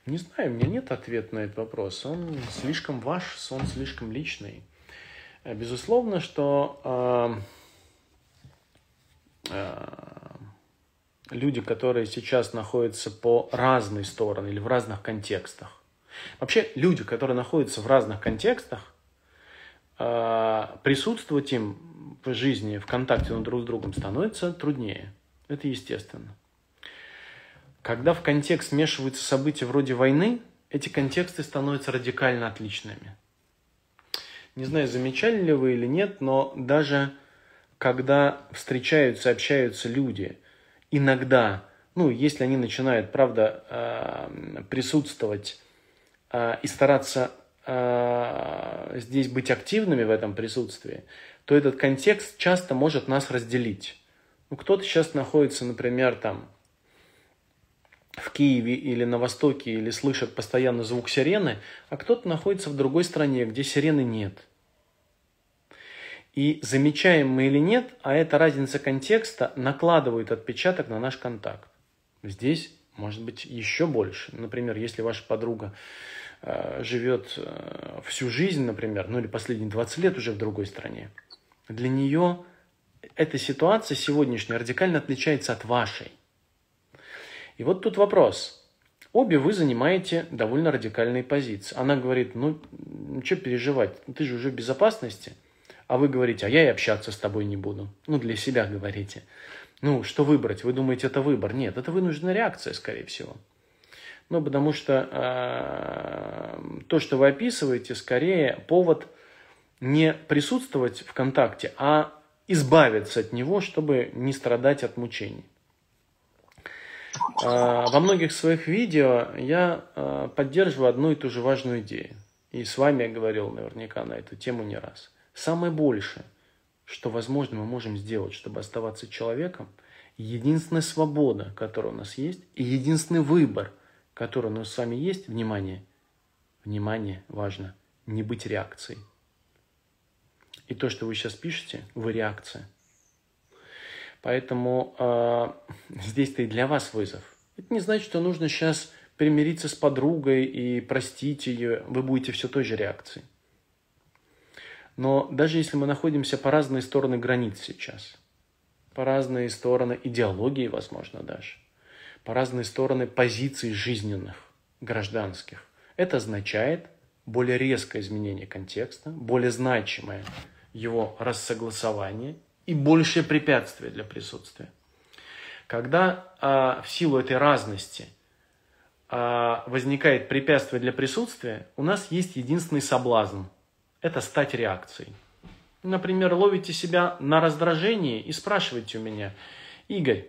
Не знаю, у меня нет ответа на этот вопрос. Он слишком ваш, он слишком личный. Э, безусловно, что э, э, люди, которые сейчас находятся по разной стороне или в разных контекстах, Вообще люди, которые находятся в разных контекстах, а, присутствовать им в жизни, в контакте друг с другом становится труднее. Это естественно. Когда в контекст смешиваются события вроде войны, эти контексты становятся радикально отличными. Не знаю, замечали ли вы или нет, но даже когда встречаются, общаются люди, иногда, ну, если они начинают, правда, а, присутствовать и стараться а, здесь быть активными в этом присутствии, то этот контекст часто может нас разделить. Ну, кто-то сейчас находится, например, там в Киеве или на Востоке, или слышит постоянно звук сирены, а кто-то находится в другой стране, где сирены нет. И замечаем мы или нет, а эта разница контекста накладывает отпечаток на наш контакт. Здесь может быть еще больше. Например, если ваша подруга Э, живет э, всю жизнь, например, ну или последние 20 лет уже в другой стране, для нее эта ситуация сегодняшняя радикально отличается от вашей. И вот тут вопрос. Обе вы занимаете довольно радикальные позиции. Она говорит, ну, ну что переживать, ты же уже в безопасности. А вы говорите, а я и общаться с тобой не буду. Ну, для себя говорите. Ну, что выбрать? Вы думаете, это выбор? Нет, это вынужденная реакция, скорее всего. Ну, потому что э, то, что вы описываете, скорее повод не присутствовать в контакте, а избавиться от него, чтобы не страдать от мучений. Э, во многих своих видео я э, поддерживаю одну и ту же важную идею. И с вами я говорил наверняка на эту тему не раз. Самое большее, что, возможно, мы можем сделать, чтобы оставаться человеком, единственная свобода, которая у нас есть, и единственный выбор, которое у нас с вами есть, внимание, внимание, важно, не быть реакцией. И то, что вы сейчас пишете, вы реакция. Поэтому э, здесь-то и для вас вызов. Это не значит, что нужно сейчас примириться с подругой и простить ее. Вы будете все той же реакцией. Но даже если мы находимся по разные стороны границ сейчас, по разные стороны идеологии, возможно, даже – по разные стороны позиций жизненных, гражданских. Это означает, более резкое изменение контекста, более значимое его рассогласование и большее препятствие для присутствия. Когда а, в силу этой разности а, возникает препятствие для присутствия, у нас есть единственный соблазн – это стать реакцией. Например, ловите себя на раздражении и спрашиваете у меня, Игорь,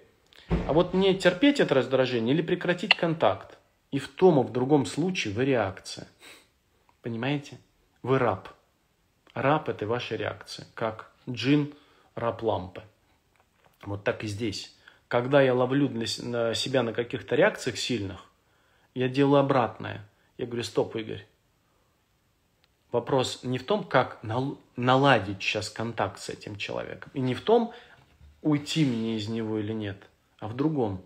а вот мне терпеть это раздражение или прекратить контакт? И в том и в другом случае вы реакция. Понимаете? Вы раб. Раб – это ваша реакция, как джин – раб лампы. Вот так и здесь. Когда я ловлю для себя на каких-то реакциях сильных, я делаю обратное. Я говорю, стоп, Игорь. Вопрос не в том, как наладить сейчас контакт с этим человеком. И не в том, уйти мне из него или нет, а в другом.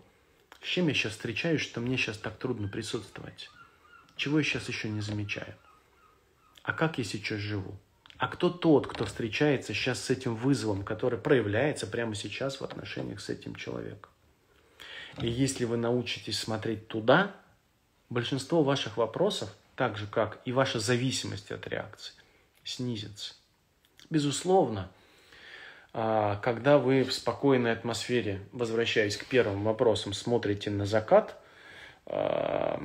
С чем я сейчас встречаюсь, что мне сейчас так трудно присутствовать? Чего я сейчас еще не замечаю? А как я сейчас живу? А кто тот, кто встречается сейчас с этим вызовом, который проявляется прямо сейчас в отношениях с этим человеком? И если вы научитесь смотреть туда, большинство ваших вопросов, так же как и ваша зависимость от реакции, снизится. Безусловно, когда вы в спокойной атмосфере, возвращаясь к первым вопросам, смотрите на закат, а,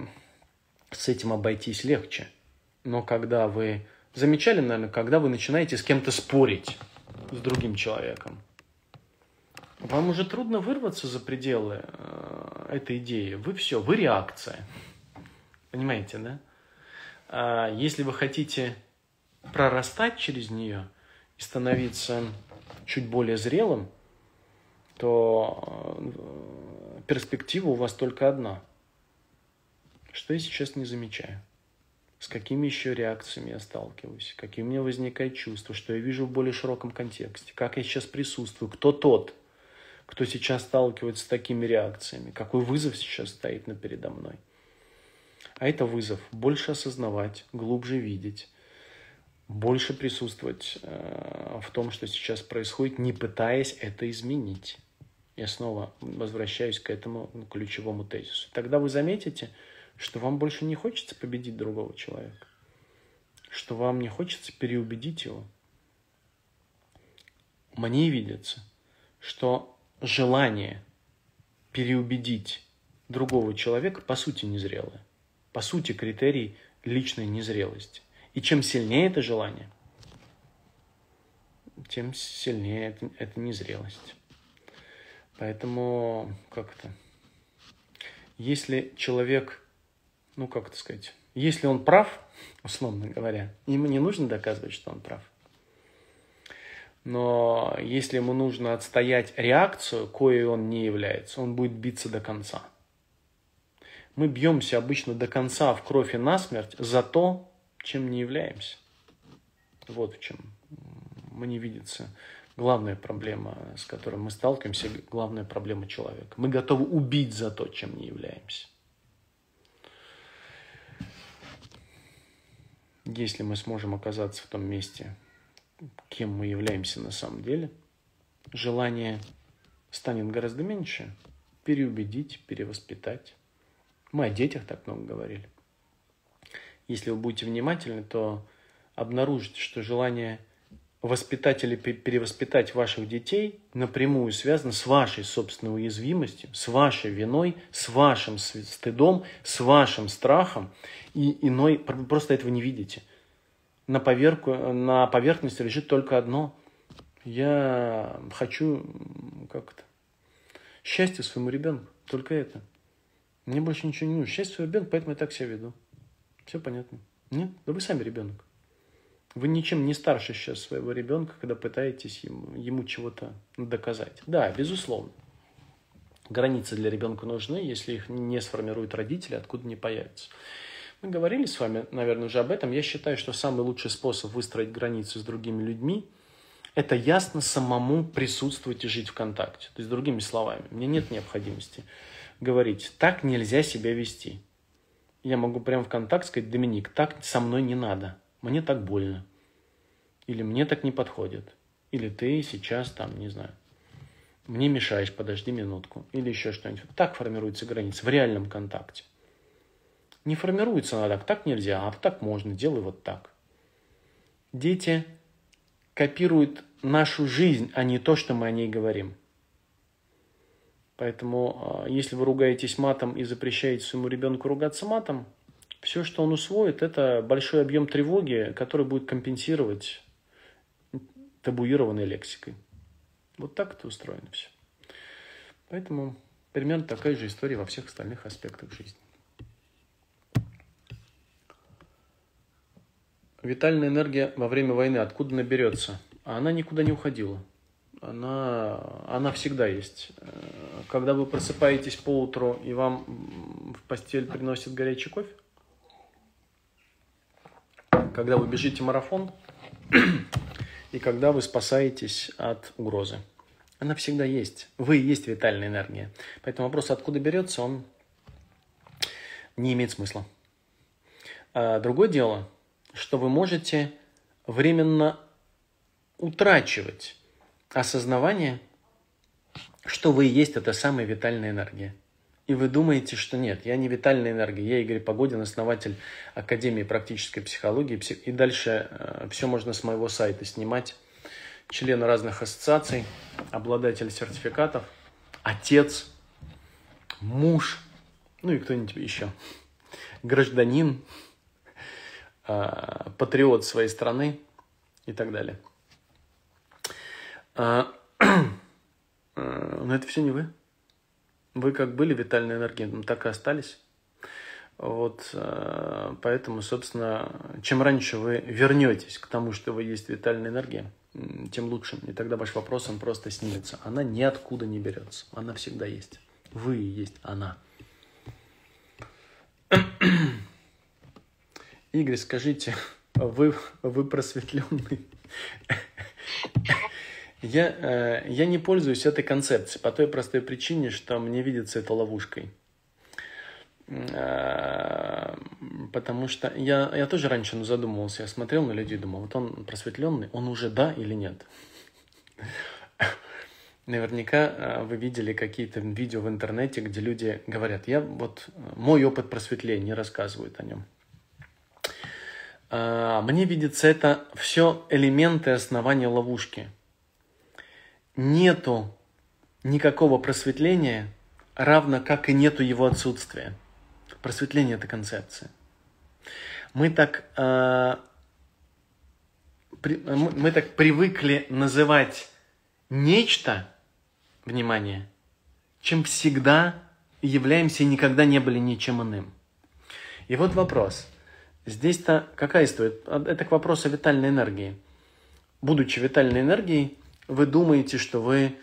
с этим обойтись легче. Но когда вы... Замечали, наверное, когда вы начинаете с кем-то спорить, с другим человеком, вам уже трудно вырваться за пределы э, этой идеи. Вы все, вы реакция. Понимаете, да? А если вы хотите прорастать через нее и становиться чуть более зрелым, то э, перспектива у вас только одна. Что я сейчас не замечаю? С какими еще реакциями я сталкиваюсь? Какие у меня возникают чувства? Что я вижу в более широком контексте? Как я сейчас присутствую? Кто тот, кто сейчас сталкивается с такими реакциями? Какой вызов сейчас стоит на передо мной? А это вызов больше осознавать, глубже видеть, больше присутствовать э, в том, что сейчас происходит, не пытаясь это изменить. Я снова возвращаюсь к этому ключевому тезису. Тогда вы заметите, что вам больше не хочется победить другого человека, что вам не хочется переубедить его. Мне видится, что желание переубедить другого человека по сути незрелое, по сути критерий личной незрелости. И чем сильнее это желание, тем сильнее это, это незрелость. Поэтому как-то, если человек, ну как это сказать, если он прав, условно говоря, ему не нужно доказывать, что он прав. Но если ему нужно отстоять реакцию, кое он не является, он будет биться до конца. Мы бьемся обычно до конца в кровь и насмерть за то, чем не являемся. Вот в чем мне видится главная проблема, с которой мы сталкиваемся, главная проблема человека. Мы готовы убить за то, чем не являемся. Если мы сможем оказаться в том месте, кем мы являемся на самом деле, желание станет гораздо меньше переубедить, перевоспитать. Мы о детях так много говорили. Если вы будете внимательны, то обнаружите, что желание воспитать или перевоспитать ваших детей напрямую связано с вашей собственной уязвимостью, с вашей виной, с вашим стыдом, с вашим страхом. И иной просто этого не видите. На, поверку, на поверхности лежит только одно. Я хочу как-то счастье своему ребенку. Только это. Мне больше ничего не нужно. Счастье своему ребенку, поэтому я так себя веду. Все понятно? Нет? Да вы сами ребенок. Вы ничем не старше сейчас своего ребенка, когда пытаетесь ему, ему чего-то доказать. Да, безусловно. Границы для ребенка нужны, если их не сформируют родители, откуда не появятся. Мы говорили с вами, наверное, уже об этом. Я считаю, что самый лучший способ выстроить границы с другими людьми – это ясно самому присутствовать и жить в контакте. То есть, другими словами, мне нет необходимости говорить, так нельзя себя вести я могу прямо в контакт сказать, Доминик, так со мной не надо, мне так больно. Или мне так не подходит. Или ты сейчас там, не знаю, мне мешаешь, подожди минутку. Или еще что-нибудь. Так формируется граница в реальном контакте. Не формируется она так, так нельзя, а так можно, делай вот так. Дети копируют нашу жизнь, а не то, что мы о ней говорим. Поэтому, а, если вы ругаетесь матом и запрещаете своему ребенку ругаться матом, все, что он усвоит, это большой объем тревоги, который будет компенсировать табуированной лексикой. Вот так это устроено все. Поэтому примерно такая же история во всех остальных аспектах жизни. Витальная энергия во время войны откуда наберется? А она никуда не уходила. Она, она всегда есть. Когда вы просыпаетесь по утру и вам в постель приносят горячий кофе, когда вы бежите марафон и когда вы спасаетесь от угрозы. Она всегда есть. Вы и есть витальная энергия. Поэтому вопрос, откуда берется, он не имеет смысла. А другое дело, что вы можете временно утрачивать осознавание, что вы и есть эта самая витальная энергия. И вы думаете, что нет, я не витальная энергия, я Игорь Погодин, основатель Академии практической психологии. И дальше э, все можно с моего сайта снимать. Член разных ассоциаций, обладатель сертификатов, отец, муж, ну и кто-нибудь еще, гражданин, э, патриот своей страны и так далее. А, э, но это все не вы. Вы как были витальной энергией, так и остались. Вот, э, поэтому, собственно, чем раньше вы вернетесь к тому, что вы есть витальная энергия, тем лучше. И тогда ваш вопрос, он просто снимется. Она ниоткуда не берется. Она всегда есть. Вы и есть она. Игорь, скажите, вы, вы просветленный? Я, э, я не пользуюсь этой концепцией по той простой причине, что мне видится это ловушкой. Э, потому что я, я тоже раньше ну, задумывался, я смотрел на людей думал, вот он просветленный, он уже да или нет? Наверняка э, вы видели какие-то видео в интернете, где люди говорят, я вот мой опыт просветления, рассказывают о нем. Мне видится это все элементы основания ловушки – нету никакого просветления, равно как и нету его отсутствия. Просветление – это концепция. Мы так, э, при, мы так привыкли называть нечто, внимание, чем всегда являемся и никогда не были ничем иным. И вот вопрос. Здесь-то какая история? Это к вопросу витальной энергии. Будучи витальной энергией, вы думаете, что вы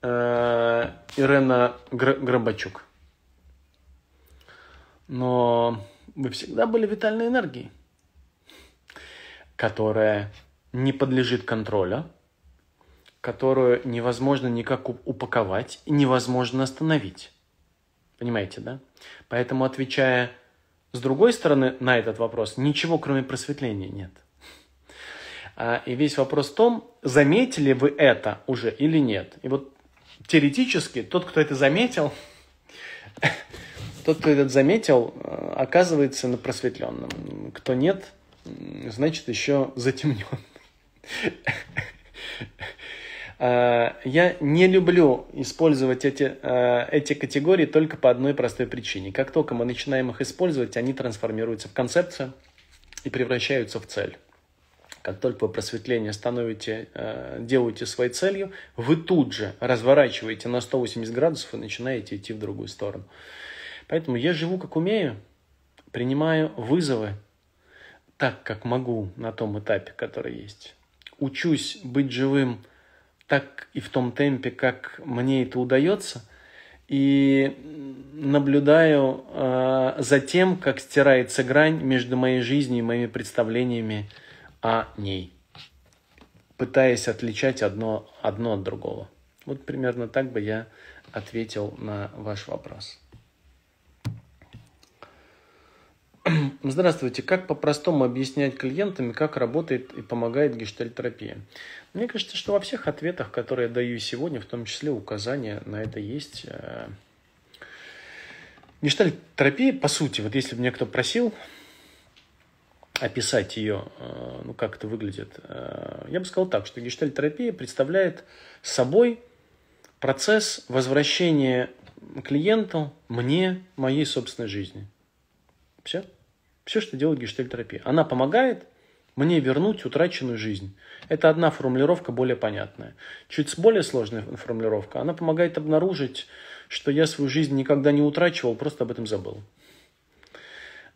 э, Ирена Гр- Гробачук. Но вы всегда были витальной энергией, которая не подлежит контролю, которую невозможно никак упаковать и невозможно остановить. Понимаете, да? Поэтому, отвечая с другой стороны на этот вопрос, ничего кроме просветления нет. А, и весь вопрос в том, заметили вы это уже или нет. И вот теоретически тот, кто это заметил, тот, кто это заметил, э, оказывается на просветленном. Кто нет, значит еще затемнен. А, я не люблю использовать эти, э, эти категории только по одной простой причине. Как только мы начинаем их использовать, они трансформируются в концепцию и превращаются в цель. Как только вы просветление становите, э, делаете своей целью, вы тут же разворачиваете на 180 градусов и начинаете идти в другую сторону. Поэтому я живу как умею, принимаю вызовы так, как могу на том этапе, который есть. Учусь быть живым так и в том темпе, как мне это удается, и наблюдаю э, за тем, как стирается грань между моей жизнью и моими представлениями о ней, пытаясь отличать одно, одно от другого. Вот примерно так бы я ответил на ваш вопрос. Здравствуйте. Как по-простому объяснять клиентам, как работает и помогает гештальтерапия? Мне кажется, что во всех ответах, которые я даю сегодня, в том числе указания на это есть. Э, Гештальт-терапия, по сути, вот если бы мне кто просил описать ее, ну, как это выглядит, я бы сказал так, что гештальт-терапия представляет собой процесс возвращения клиенту, мне, моей собственной жизни. Все. Все, что делает гештальтерапия. Она помогает мне вернуть утраченную жизнь. Это одна формулировка более понятная. Чуть более сложная формулировка. Она помогает обнаружить, что я свою жизнь никогда не утрачивал, просто об этом забыл.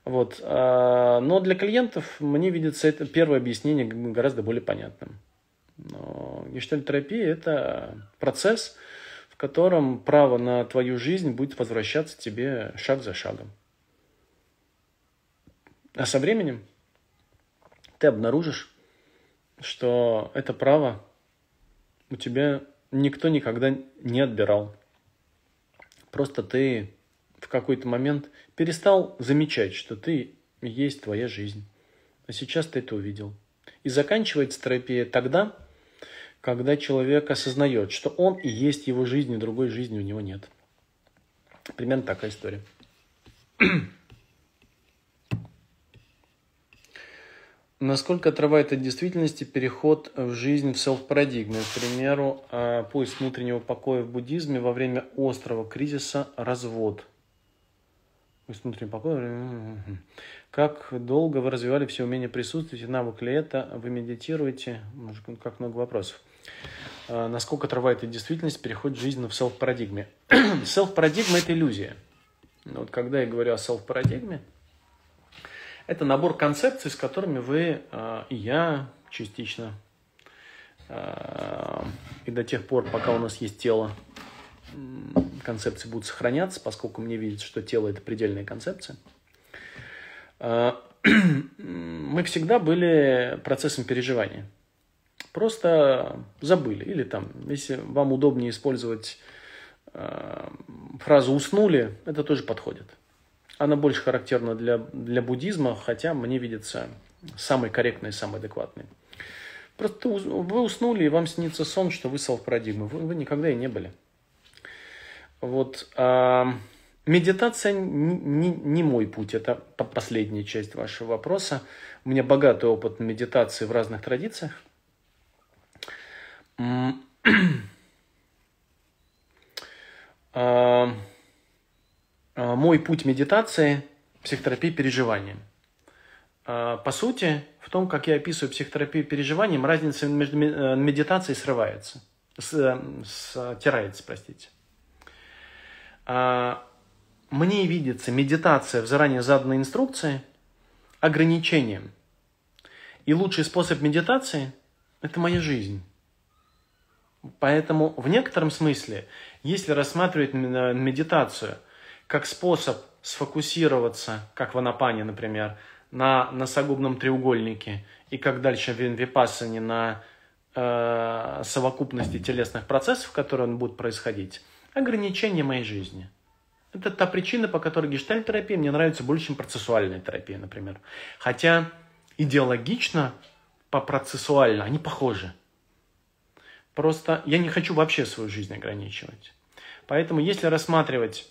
Вот. А, но для клиентов мне видится это первое объяснение гораздо более понятным. Но гештальтерапия – это процесс, в котором право на твою жизнь будет возвращаться тебе шаг за шагом. А со временем ты обнаружишь, что это право у тебя никто никогда не отбирал. Просто ты в какой-то момент перестал замечать, что ты есть твоя жизнь. А сейчас ты это увидел. И заканчивается терапия тогда, когда человек осознает, что он и есть его жизнь, и другой жизни у него нет. Примерно такая история. Насколько отрывает от действительности переход в жизнь в селф-парадигме? К примеру, а, поиск внутреннего покоя в буддизме во время острого кризиса развод. Поиск внутреннего покоя. Как долго вы развивали все умения присутствовать навык ли это? Вы медитируете? Может, как много вопросов. А, насколько отрывает от действительности переход жизнь в селф-парадигме? Селф-парадигма – это иллюзия. Вот когда я говорю о селф-парадигме – это набор концепций, с которыми вы э, и я частично, э, и до тех пор, пока у нас есть тело, концепции будут сохраняться, поскольку мне видится, что тело – это предельная концепция. Э, мы всегда были процессом переживания. Просто забыли. Или там, если вам удобнее использовать фразу «уснули», это тоже подходит. Она больше характерна для, для буддизма, хотя мне видится самой корректной самой адекватной. Просто вы уснули, и вам снится сон, что вы селф-парадигма. Вы, вы никогда и не были. Вот. А, медитация не, не, мой путь, это последняя часть вашего вопроса. У меня богатый опыт медитации в разных традициях. А, мой путь медитации, психотерапии переживания. А, по сути, в том, как я описываю психотерапию переживанием, разница между э, медитацией срывается, стирается, простите. А, мне видится медитация в заранее заданной инструкции ограничением. И лучший способ медитации – это моя жизнь. Поэтому в некотором смысле, если рассматривать медитацию – как способ сфокусироваться, как в Анапане, например, на носогубном треугольнике, и как дальше в Випассане на э, совокупности телесных процессов, которые будут происходить, ограничение моей жизни. Это та причина, по которой гештальт-терапия мне нравится больше, чем процессуальная терапия, например. Хотя идеологично, по процессуально они похожи. Просто я не хочу вообще свою жизнь ограничивать. Поэтому если рассматривать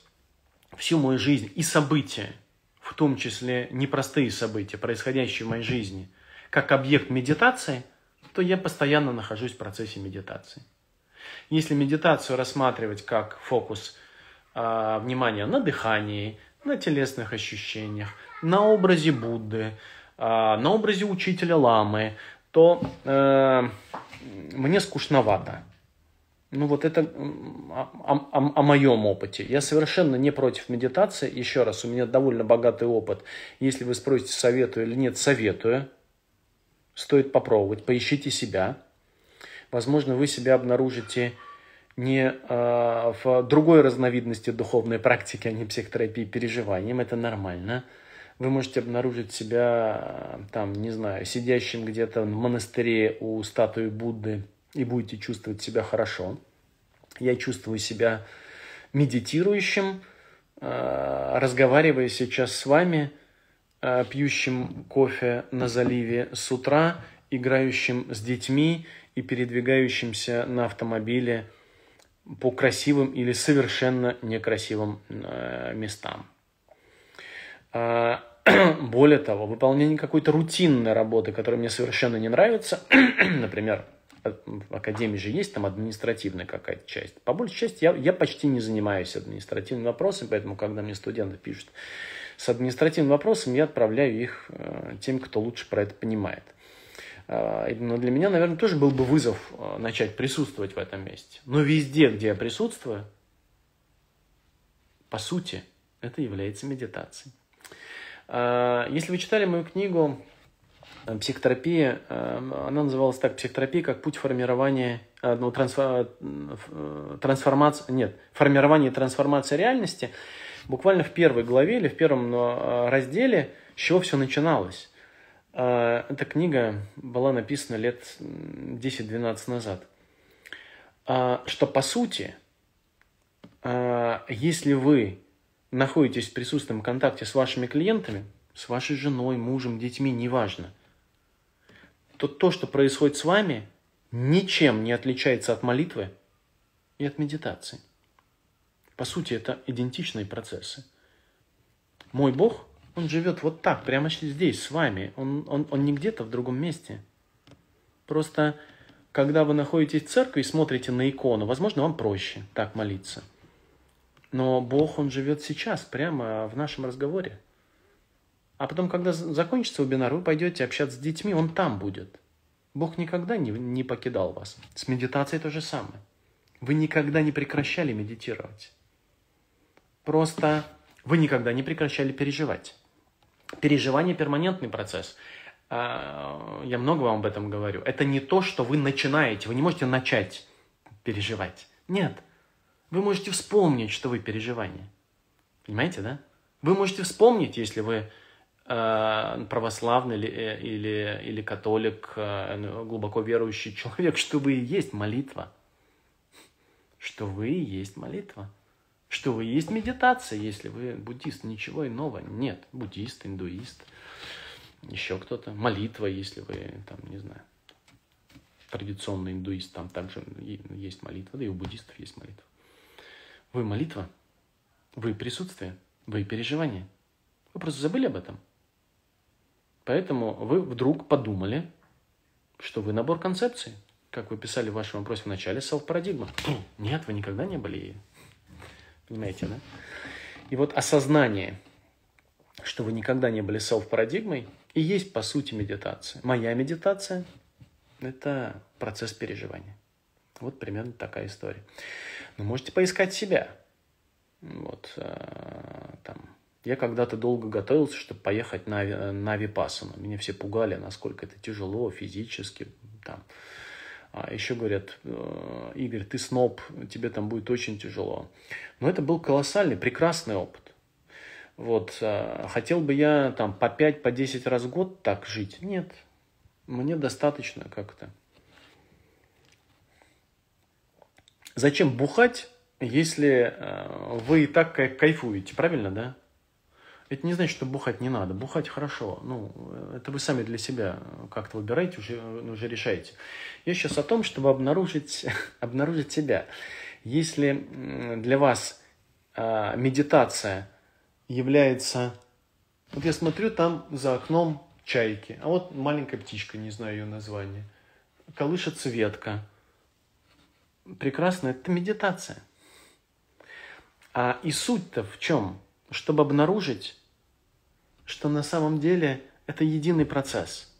всю мою жизнь и события, в том числе непростые события, происходящие в моей жизни, как объект медитации, то я постоянно нахожусь в процессе медитации. Если медитацию рассматривать как фокус э, внимания на дыхании, на телесных ощущениях, на образе Будды, э, на образе учителя Ламы, то э, мне скучновато. Ну вот это о, о, о моем опыте. Я совершенно не против медитации. Еще раз, у меня довольно богатый опыт. Если вы спросите, советую или нет, советую. Стоит попробовать. Поищите себя. Возможно, вы себя обнаружите не э, в другой разновидности духовной практики, а не психотерапии переживанием. Это нормально. Вы можете обнаружить себя, там, не знаю, сидящим где-то в монастыре у статуи Будды – и будете чувствовать себя хорошо. Я чувствую себя медитирующим, э, разговаривая сейчас с вами, э, пьющим кофе на заливе с утра, играющим с детьми и передвигающимся на автомобиле по красивым или совершенно некрасивым э, местам. А, более того, выполнение какой-то рутинной работы, которая мне совершенно не нравится, например, в академии же есть там административная какая-то часть. По большей части я, я почти не занимаюсь административными вопросами, поэтому когда мне студенты пишут с административным вопросом, я отправляю их э, тем, кто лучше про это понимает. Э, но для меня, наверное, тоже был бы вызов э, начать присутствовать в этом месте. Но везде, где я присутствую, по сути, это является медитацией. Э, если вы читали мою книгу Э, психотерапия, э, она называлась так, психотерапия как путь формирования, э, ну, трансфор, трансформации, нет, формирование и трансформация реальности. Буквально в первой главе или в первом разделе, с чего все начиналось. Эта книга была написана лет 10-12 назад. Что по сути, если вы находитесь в присутственном контакте с вашими клиентами, с вашей женой, мужем, детьми, неважно – то то, что происходит с вами, ничем не отличается от молитвы и от медитации. По сути, это идентичные процессы. Мой Бог, Он живет вот так, прямо здесь, с вами. Он, он, он не где-то в другом месте. Просто, когда вы находитесь в церкви и смотрите на икону, возможно, вам проще так молиться. Но Бог, Он живет сейчас, прямо в нашем разговоре. А потом, когда закончится вебинар, вы пойдете общаться с детьми, он там будет. Бог никогда не, не покидал вас. С медитацией то же самое. Вы никогда не прекращали медитировать. Просто вы никогда не прекращали переживать. Переживание – перманентный процесс. А, я много вам об этом говорю. Это не то, что вы начинаете. Вы не можете начать переживать. Нет. Вы можете вспомнить, что вы переживание. Понимаете, да? Вы можете вспомнить, если вы Э, православный или, или, или католик, э, глубоко верующий человек, что вы и есть молитва. Что вы и есть молитва. Что вы есть медитация, если вы буддист. Ничего иного нет. Буддист, индуист, еще кто-то. Молитва, если вы, там, не знаю, традиционный индуист, там также есть молитва, да и у буддистов есть молитва. Вы молитва, вы присутствие, вы переживание. Вы просто забыли об этом. Поэтому вы вдруг подумали, что вы набор концепций, как вы писали в вашем вопросе в начале, селф-парадигма. Нет, вы никогда не были. Понимаете, да? И вот осознание, что вы никогда не были селф-парадигмой, и есть, по сути, медитация. Моя медитация – это процесс переживания. Вот примерно такая история. Но можете поискать себя. Вот, э, там, я когда-то долго готовился, чтобы поехать на, на Випассану. Меня все пугали, насколько это тяжело физически. Там. А еще говорят, «Э, Игорь, ты сноб, тебе там будет очень тяжело. Но это был колоссальный, прекрасный опыт. Вот, э, хотел бы я там по 5, по 10 раз в год так жить? Нет, мне достаточно как-то. Зачем бухать, если э, вы и так кайфуете, правильно, да? Это не значит, что бухать не надо. Бухать хорошо. Ну, это вы сами для себя как-то выбираете, уже, уже решаете. Я сейчас о том, чтобы обнаружить, обнаружить себя. Если для вас э, медитация является... Вот я смотрю, там за окном чайки, а вот маленькая птичка, не знаю ее название, колышется ветка. Прекрасно, это медитация. А и суть-то в чем? чтобы обнаружить, что на самом деле это единый процесс,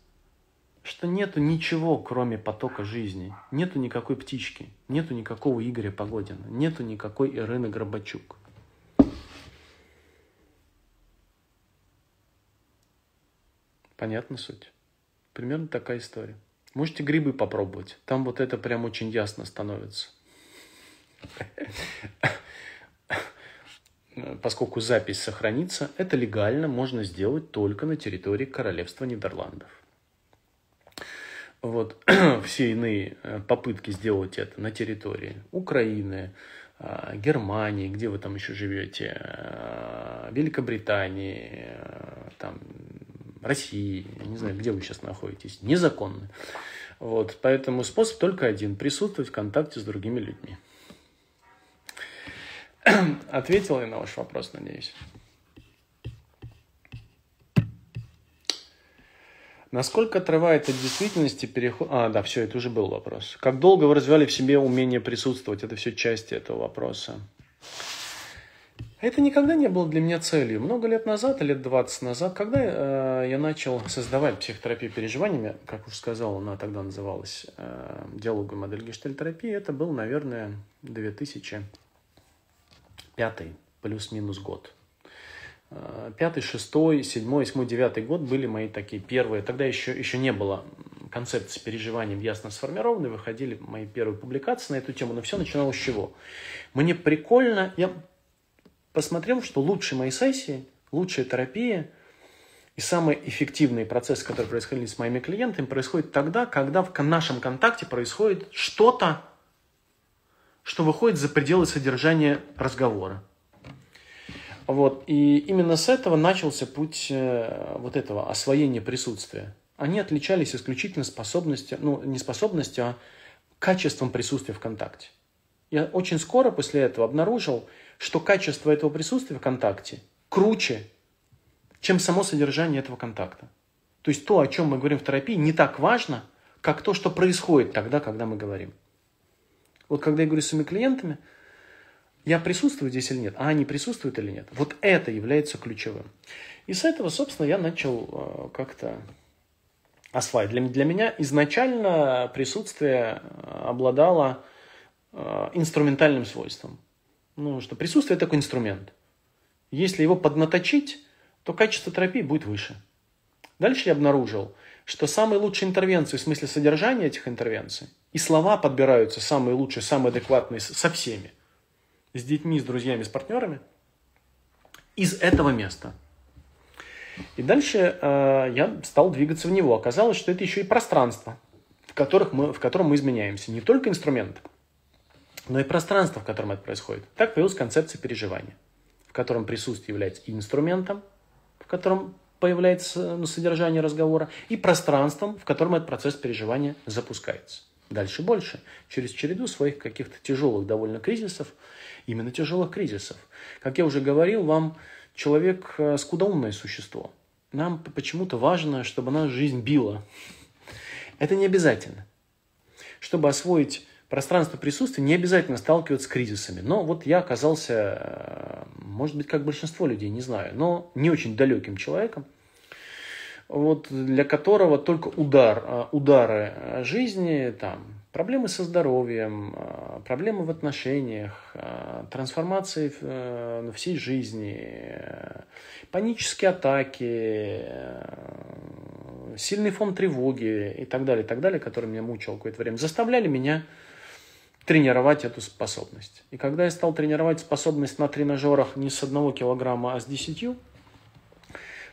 что нету ничего, кроме потока жизни, нету никакой птички, нету никакого Игоря Погодина, нету никакой Ирины Горбачук. Понятна суть? Примерно такая история. Можете грибы попробовать. Там вот это прям очень ясно становится. Поскольку запись сохранится, это легально можно сделать только на территории Королевства Нидерландов. Вот все иные э, попытки сделать это на территории Украины, а, Германии, где вы там еще живете, а, Великобритании, а, там, России, я не знаю, где вы сейчас находитесь, незаконны. Вот, поэтому способ только один – присутствовать в контакте с другими людьми. Ответил я на ваш вопрос, надеюсь. Насколько отрывает от действительности переход... А, да, все, это уже был вопрос. Как долго вы развивали в себе умение присутствовать? Это все части этого вопроса. Это никогда не было для меня целью. Много лет назад, лет 20 назад, когда э, я начал создавать психотерапию переживаниями, как уже сказал, она тогда называлась э, диалог и модель гештальтерапии, это был, наверное, 2005 плюс-минус год. Э, пятый, шестой, седьмой, восьмой, девятый год были мои такие первые. Тогда еще, еще не было концепции переживаний ясно сформированной. Выходили мои первые публикации на эту тему. Но все начиналось с чего? Мне прикольно... Я посмотрел, что лучшие мои сессии, лучшая терапия и самые эффективные процессы, которые происходили с моими клиентами, происходят тогда, когда в нашем контакте происходит что-то, что выходит за пределы содержания разговора. Вот. И именно с этого начался путь э, вот этого освоения присутствия. Они отличались исключительно способностью, ну, не способностью, а качеством присутствия в контакте. Я очень скоро после этого обнаружил, что качество этого присутствия в контакте круче, чем само содержание этого контакта. То есть то, о чем мы говорим в терапии, не так важно, как то, что происходит тогда, когда мы говорим. Вот когда я говорю с своими клиентами, я присутствую здесь или нет, а они присутствуют или нет. Вот это является ключевым. И с этого, собственно, я начал э, как-то осваивать. Для, для меня изначально присутствие обладало э, инструментальным свойством ну, что присутствие – такой инструмент. Если его поднаточить, то качество терапии будет выше. Дальше я обнаружил, что самые лучшие интервенции в смысле содержания этих интервенций, и слова подбираются самые лучшие, самые адекватные со всеми, с детьми, с друзьями, с партнерами, из этого места. И дальше э, я стал двигаться в него. Оказалось, что это еще и пространство, в, которых мы, в котором мы изменяемся. Не только инструмент – но и пространство, в котором это происходит. Так появилась концепция переживания, в котором присутствие является и инструментом, в котором появляется ну, содержание разговора, и пространством, в котором этот процесс переживания запускается. Дальше больше, через череду своих каких-то тяжелых довольно кризисов, именно тяжелых кризисов. Как я уже говорил, вам человек э, скудоумное существо. Нам почему-то важно, чтобы наша жизнь била. Это не обязательно. Чтобы освоить пространство присутствия не обязательно сталкиваться с кризисами. Но вот я оказался, э, может быть, как большинство людей, не знаю, но не очень далеким человеком, вот для которого только удар, э, удары жизни, там, проблемы со здоровьем, э, проблемы в отношениях, трансформации в всей жизни, панические атаки, сильный фон тревоги и так далее, и так далее, который меня мучил какое-то время, заставляли меня тренировать эту способность. И когда я стал тренировать способность на тренажерах не с одного килограмма, а с десятью,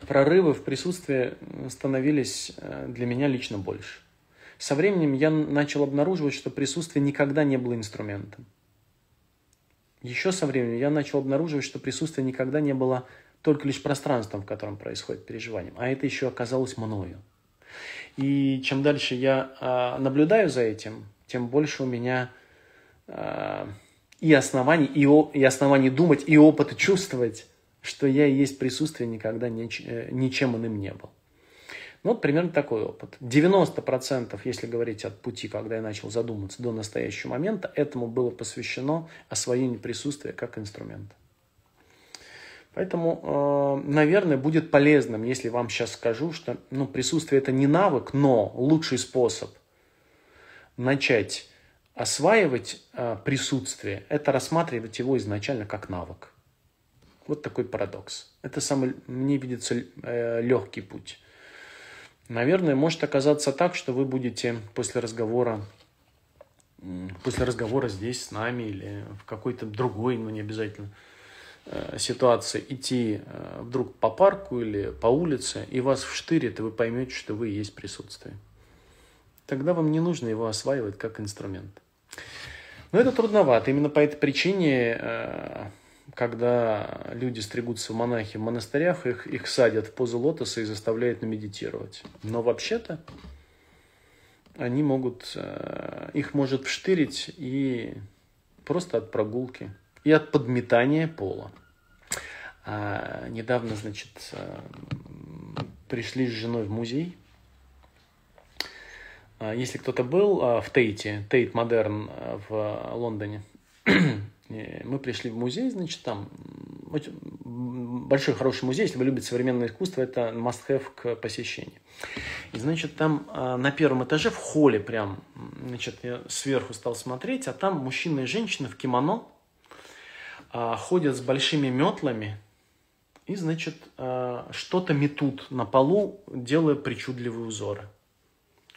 прорывы в присутствии становились э, для меня лично больше. Со временем я начал обнаруживать, что присутствие никогда не было инструментом. Еще со временем я начал обнаруживать, что присутствие никогда не было только лишь пространством, в котором происходит переживание, а это еще оказалось мною. И чем дальше я а, наблюдаю за этим, тем больше у меня и оснований, и, о, и оснований думать, и опыта чувствовать, что я и есть присутствие никогда нич, э, ничем иным не был. Ну, вот примерно такой опыт. 90%, если говорить от пути, когда я начал задуматься до настоящего момента, этому было посвящено освоению присутствия как инструмента. Поэтому, э, наверное, будет полезным, если вам сейчас скажу, что ну, присутствие это не навык, но лучший способ начать осваивать э, присутствие – это рассматривать его изначально как навык. Вот такой парадокс. Это самый, мне видится, э, легкий путь. Наверное, может оказаться так, что вы будете после разговора, после разговора здесь с нами или в какой-то другой, но не обязательно, э, ситуации идти э, вдруг по парку или по улице, и вас вштырит, и вы поймете, что вы есть присутствие. Тогда вам не нужно его осваивать как инструмент. Но это трудновато. Именно по этой причине, э, когда люди стригутся в монахи в монастырях, их, их садят в позу лотоса и заставляют намедитировать. Но вообще-то они могут, э, их может вштырить и просто от прогулки, и от подметания пола. А недавно, значит, э, пришли с женой в музей, А, Если кто-то был а, в Тейте, Тейт Модерн а, в Лондоне, э, мы пришли в музей, значит, там большой хороший музей, если вы любите современное искусство, это must-have к посещению. И, значит, там а, на первом этаже, в холле прям, значит, я сверху стал смотреть, а там мужчина и женщина в кимоно а, ходят с большими метлами и, значит, а, что-то метут на полу, делая причудливые узоры.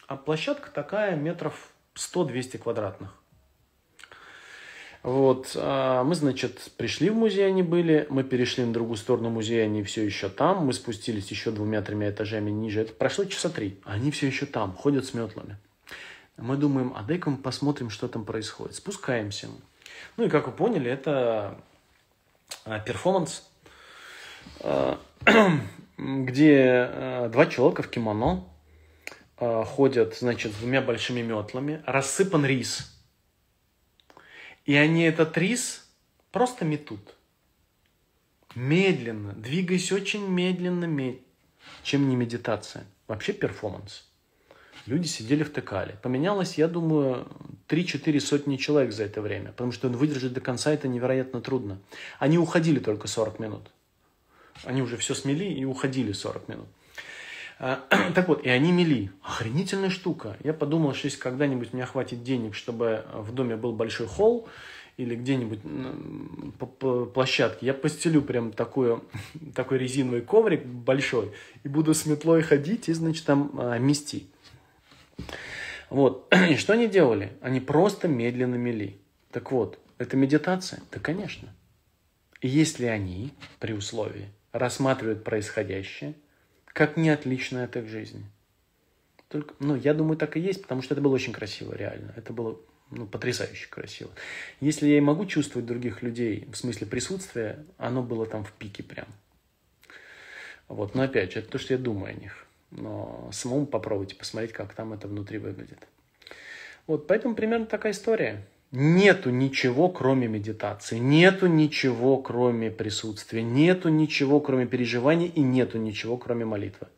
А площадка такая метров 100-200 квадратных. Вот, а, мы, значит, пришли в музей, они были, мы перешли на другую сторону музея, они все еще там, мы спустились еще двумя-тремя этажами ниже, это прошло часа три, а они все еще там, ходят с метлами. Мы думаем, а дай-ка мы посмотрим, что там происходит. Спускаемся. Ну и как вы поняли, это а, перформанс, где два человека в кимоно ходят, значит, с двумя большими метлами, рассыпан рис. И они этот рис просто метут. Медленно, двигаясь очень медленно, мед- чем не медитация. Вообще перформанс. Люди сидели втыкали. Поменялось, я думаю, 3-4 сотни человек за это время. Потому что выдержать до конца это невероятно трудно. Они уходили только 40 минут. Они уже все смели и уходили 40 минут. А, Так вот, и они мели. Охренительная штука. Я подумал, что если когда-нибудь у меня хватит денег, чтобы в доме был большой холл, или где-нибудь по, площадке, я постелю прям такую, такой резиновый коврик большой, и буду с метлой ходить и, значит, там а, мести. Вот. И что они делали? Они просто медленно мели. Так вот, это медитация? Да, конечно. Если они, при условии, рассматривают происходящее, как не отличное от их жизни. Только, ну, я думаю, так и есть, потому что это было очень красиво, реально. Это было ну, потрясающе красиво. Если я и могу чувствовать других людей в смысле присутствия, оно было там в пике прям. Вот, но опять же, это то, что я думаю о них. Но самому попробуйте посмотреть, как там это внутри выглядит. Вот, поэтому примерно такая история. Нету ничего, кроме медитации, нету ничего, кроме присутствия, нету ничего, кроме переживаний и нету ничего, кроме молитвы.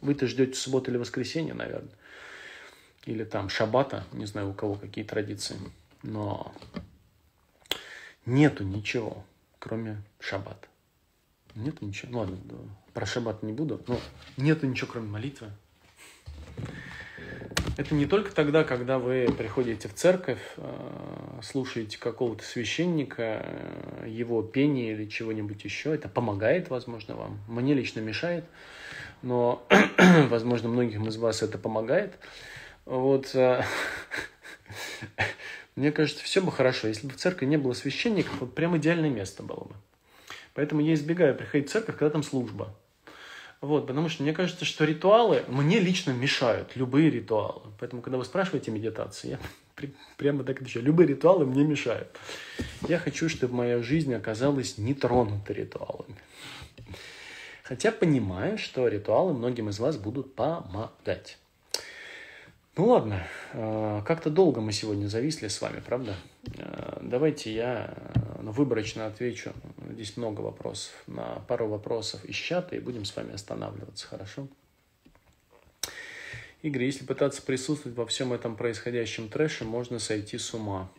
Вы-то ждете субботы или воскресенья, наверное. Или там шаббата, не знаю, у кого какие традиции. Но нету ничего, кроме шаббата. Нету ничего. Ну, ладно, про шаббат не буду. Но нету ничего, кроме молитвы. Это не только тогда, когда вы приходите в церковь, э, слушаете какого-то священника, э, его пение или чего-нибудь еще. Это помогает, возможно, вам. Мне лично мешает, но, возможно, многим из вас это помогает. Вот. э, Мне кажется, все бы хорошо. Если бы в церкви не было священников, вот прям идеальное место было бы. Поэтому я избегаю приходить в церковь, когда там служба. Вот, потому что мне кажется, что ритуалы мне лично мешают, любые ритуалы. Поэтому, когда вы спрашиваете медитации, я при- прямо так отвечаю, любые ритуалы мне мешают. Я хочу, чтобы моя жизнь оказалась не тронута ритуалами. Хотя понимаю, что ритуалы многим из вас будут помогать. Ну ладно, э, как-то долго мы сегодня зависли с вами, правда? Э, Давайте я э, выборочно отвечу. Здесь много вопросов. На пару вопросов из чата и будем с вами останавливаться, хорошо? Игорь, если пытаться присутствовать во всем этом происходящем трэше, можно сойти с ума.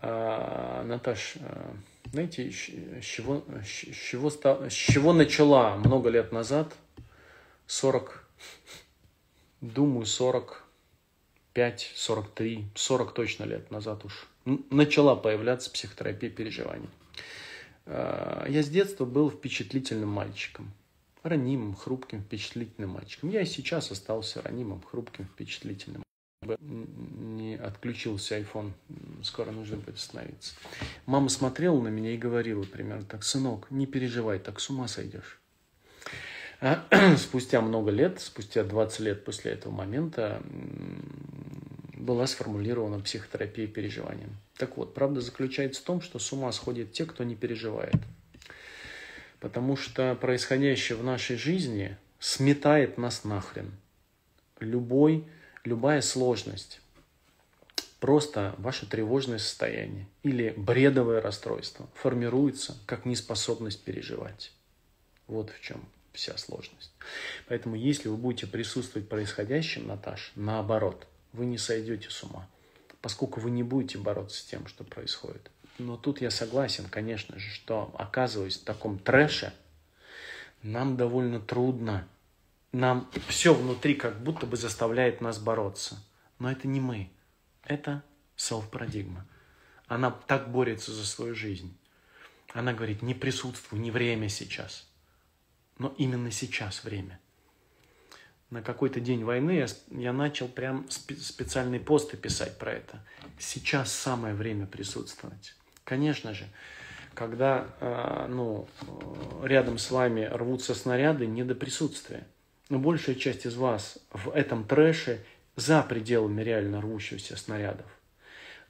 А, Наташ, а, знаете, с чего, с, чего с чего начала много лет назад, 40, думаю, 45, 43, 40 точно лет назад уж, начала появляться психотерапия переживаний. А, Я с детства был впечатлительным мальчиком. Ранимым, хрупким, впечатлительным мальчиком. Я и сейчас остался ранимым, хрупким, впечатлительным. Не отключился iPhone, скоро нужно будет остановиться. Мама смотрела на меня и говорила примерно так, сынок, не переживай, так с ума сойдешь. Спустя много лет, спустя 20 лет после этого момента была сформулирована психотерапия переживанием. Так вот, правда заключается в том, что с ума сходят те, кто не переживает. Потому что происходящее в нашей жизни сметает нас нахрен. Любой, любая сложность, просто ваше тревожное состояние или бредовое расстройство формируется как неспособность переживать. Вот в чем вся сложность. Поэтому если вы будете присутствовать происходящим, Наташ, наоборот, вы не сойдете с ума, поскольку вы не будете бороться с тем, что происходит. Но тут я согласен, конечно же, что оказываясь в таком трэше, нам довольно трудно. Нам все внутри как будто бы заставляет нас бороться. Но это не мы. Это селф-парадигма. Она так борется за свою жизнь. Она говорит, не присутствуй, не время сейчас. Но именно сейчас время. На какой-то день войны я, я начал прям специальные посты писать про это. Сейчас самое время присутствовать. Конечно же, когда э, ну, рядом с вами рвутся снаряды, не до присутствия. Но большая часть из вас в этом трэше за пределами реально рвущихся снарядов.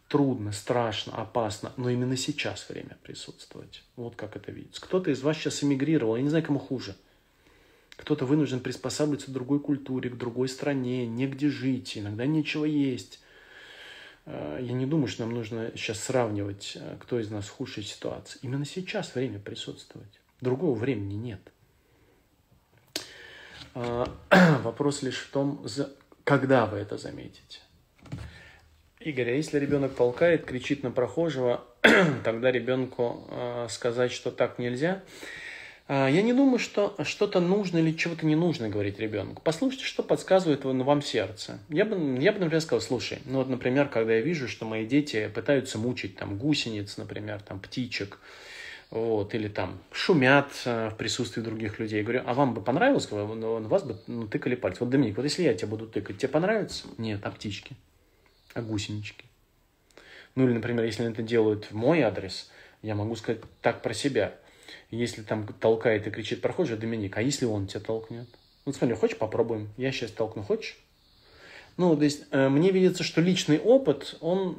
Трудно, страшно, опасно, но именно сейчас время присутствовать. Вот как это видится. Кто-то из вас сейчас эмигрировал, я не знаю, кому хуже. Кто-то вынужден приспосабливаться к другой культуре, к другой стране, негде жить, иногда нечего есть. Э, я не думаю, что нам нужно сейчас сравнивать, э, кто из нас в худшей ситуации. Именно сейчас время присутствовать. Другого времени нет. Э, вопрос лишь в том, когда вы это заметите. Игорь, а если ребенок толкает, кричит на прохожего, тогда ребенку сказать, что так нельзя – я не думаю, что что-то нужно или чего-то не нужно говорить ребенку. Послушайте, что подсказывает вам сердце. Я бы, я бы, например, сказал, слушай, ну вот, например, когда я вижу, что мои дети пытаются мучить там гусениц, например, там птичек, вот, или там шумят э, в присутствии других людей. Я говорю, а вам бы понравилось, ну, вас бы ну, тыкали пальцы. Вот, Доминик, вот если я тебя буду тыкать, тебе понравится? Нет, а птички? А гусенички? Ну, или, например, если они это делают в мой адрес, я могу сказать так про себя. Если там толкает и кричит прохожий, Доминик, а если он тебя толкнет? Вот смотри, хочешь попробуем? Я сейчас толкну, хочешь? Ну, то есть, э, мне видится, что личный опыт, он,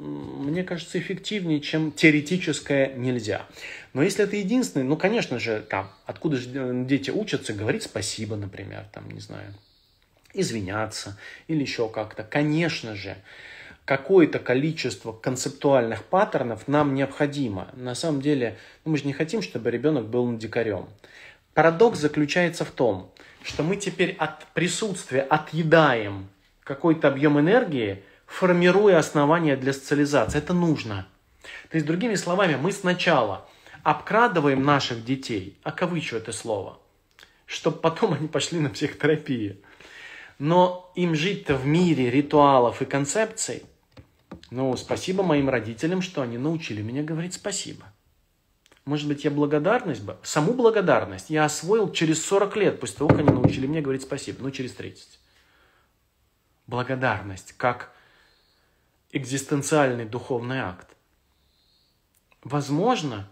мне кажется, эффективнее, чем теоретическое нельзя. Но если это единственный, ну, конечно же, там, откуда же э, дети учатся, говорить спасибо, например, там, не знаю, извиняться или еще как-то. Конечно же, какое-то количество концептуальных паттернов нам необходимо. На самом деле, ну, мы же не хотим, чтобы ребенок был дикарем. Парадокс заключается в том, что мы теперь от присутствия отъедаем какой-то объем энергии, формируя основания для социализации. Это нужно. То есть, другими словами, мы сначала обкрадываем наших детей, окавычу это слово, чтобы потом они пошли на психотерапию. Но им жить-то в мире ритуалов и концепций – ну, спасибо моим родителям, что они научили меня говорить спасибо. Может быть, я благодарность бы, саму благодарность я освоил через 40 лет, после того, как они научили меня говорить спасибо, ну, через 30. Благодарность как экзистенциальный духовный акт. Возможно,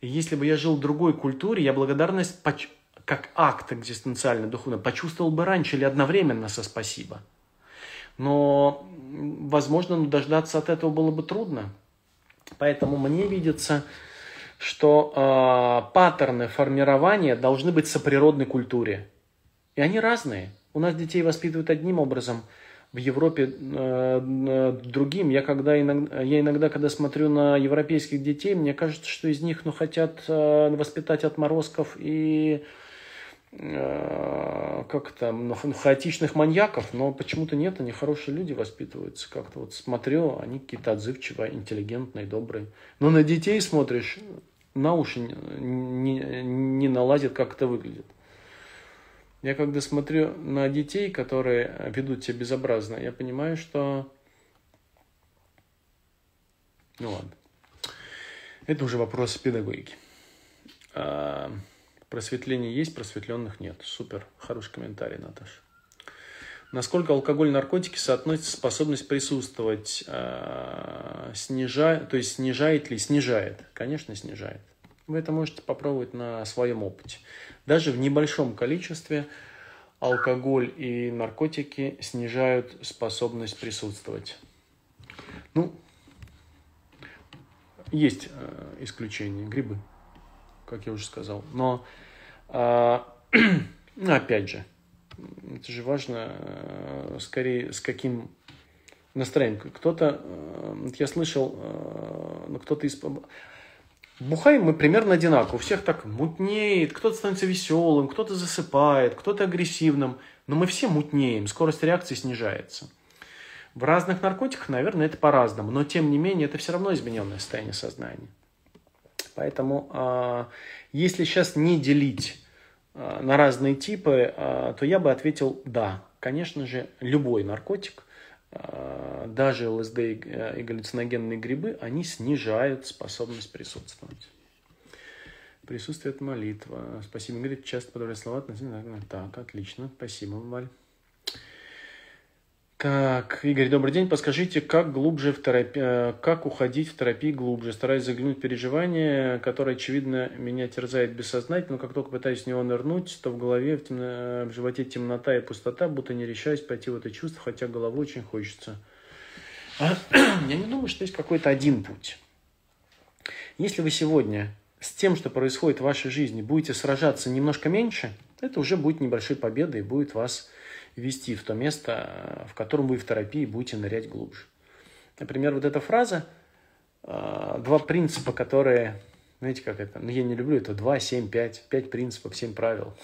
если бы я жил в другой культуре, я благодарность как акт экзистенциальный духовный почувствовал бы раньше или одновременно со спасибо – но, возможно, ну, дождаться от этого было бы трудно. Поэтому мне видится, что э, паттерны формирования должны быть соприродной культуре. И они разные. У нас детей воспитывают одним образом, в Европе э, другим. Я, когда иногда, я иногда, когда смотрю на европейских детей, мне кажется, что из них ну, хотят э, воспитать отморозков и Э, как там, ну, хаотичных маньяков, но почему-то нет, они хорошие люди воспитываются. Как-то вот смотрю, они какие-то отзывчивые, интеллигентные, добрые. Но на детей смотришь, на уши не, не налазит, как это выглядит. Я когда смотрю на детей, которые ведут себя безобразно, я понимаю, что... Ну ладно. Это уже вопрос педагогики. Просветление есть, просветленных нет. Супер, хороший комментарий, Наташа. Насколько алкоголь и наркотики соотносятся способность присутствовать, э, снижает, то есть снижает ли? Снижает, конечно, снижает. Вы это можете попробовать на своем опыте. Даже в небольшом количестве алкоголь и наркотики снижают способность присутствовать. Ну, есть э, исключения, грибы как я уже сказал. Но, э, опять же, это же важно, э, скорее, с каким настроением. Кто-то, э, я слышал, э, ну, кто-то из... бухаем мы примерно одинаково. У всех так мутнеет, кто-то становится веселым, кто-то засыпает, кто-то агрессивным. Но мы все мутнеем, скорость реакции снижается. В разных наркотиках, наверное, это по-разному, но тем не менее это все равно измененное состояние сознания. Поэтому, а, если сейчас не делить а, на разные типы, а, то я бы ответил да. Конечно же, любой наркотик, даже ЛСД и галлюциногенные грибы, они снижают способность присутствовать. Присутствует молитва. Спасибо, говорит, часто подавляю слова. Так, отлично. Спасибо, Валь. Так, Игорь, добрый день. Подскажите, как глубже в терапии, э, как уходить в терапию глубже? Стараюсь заглянуть в переживание, которое, очевидно, меня терзает бессознательно, но как только пытаюсь в него нырнуть, то в голове, в, темно... в животе темнота и пустота, будто не решаюсь пойти в это чувство, хотя головой очень хочется. Я не думаю, что есть какой-то один путь. Если вы сегодня с тем, что происходит в вашей жизни, будете сражаться немножко меньше, это уже будет небольшой победой и будет вас вести в то место, в котором вы в терапии будете нырять глубже. Например, вот эта фраза, а, два принципа, которые, знаете, как это, ну я не люблю это, два, семь, пять, пять принципов, семь правил.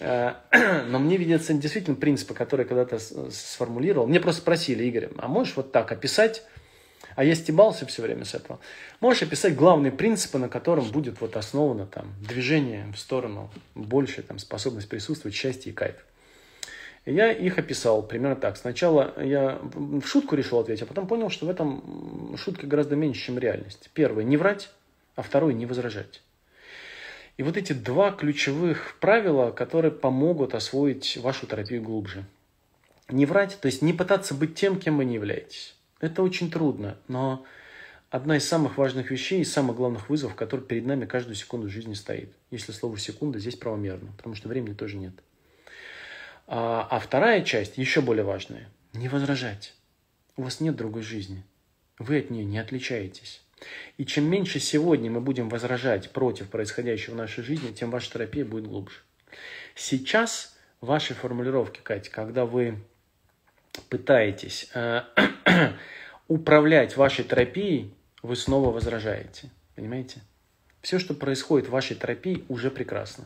А, но мне видятся действительно принципы, которые когда-то сформулировал. Мне просто спросили, Игорь, а можешь вот так описать, а я стебался все время с этого. Можешь описать главные принципы, на котором будет вот основано там движение в сторону большей там способность присутствовать, счастье и кайф. Я их описал примерно так. Сначала я в шутку решил ответить, а потом понял, что в этом шутки гораздо меньше, чем реальность. Первое – не врать, а второе – не возражать. И вот эти два ключевых правила, которые помогут освоить вашу терапию глубже. Не врать, то есть не пытаться быть тем, кем вы не являетесь. Это очень трудно, но одна из самых важных вещей и самых главных вызовов, который перед нами каждую секунду жизни стоит. Если слово «секунда» здесь правомерно, потому что времени тоже нет. А, а вторая часть, еще более важная, не возражать. У вас нет другой жизни. Вы от нее не отличаетесь. И чем меньше сегодня мы будем возражать против происходящего в нашей жизни, тем ваша терапия будет глубже. Сейчас ваши формулировки, Катя, когда вы пытаетесь э, управлять вашей терапией, вы снова возражаете. Понимаете? Все, что происходит в вашей терапии, уже прекрасно.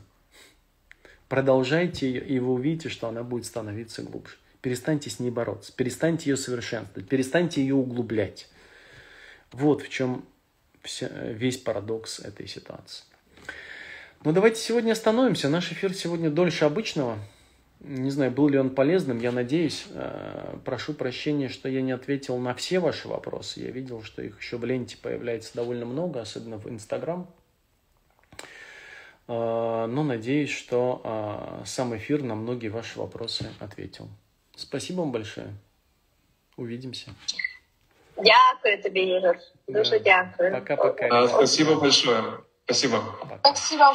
Продолжайте ее, и вы увидите, что она будет становиться глубже. Перестаньте с ней бороться, перестаньте ее совершенствовать, перестаньте ее углублять. Вот в чем вся, весь парадокс этой ситуации. Ну, давайте сегодня остановимся. Наш эфир сегодня дольше обычного. Не знаю, был ли он полезным, я надеюсь. Э, прошу прощения, что я не ответил на все ваши вопросы. Я видел, что их еще в ленте появляется довольно много, особенно в Инстаграм. А, но надеюсь, что а, сам эфир на многие ваши вопросы ответил. Спасибо вам большое. Увидимся. Дякую тобі, Ігор. Дуже дякую. Пока-пока. Спасибо большое. Спасибо. Спасибо.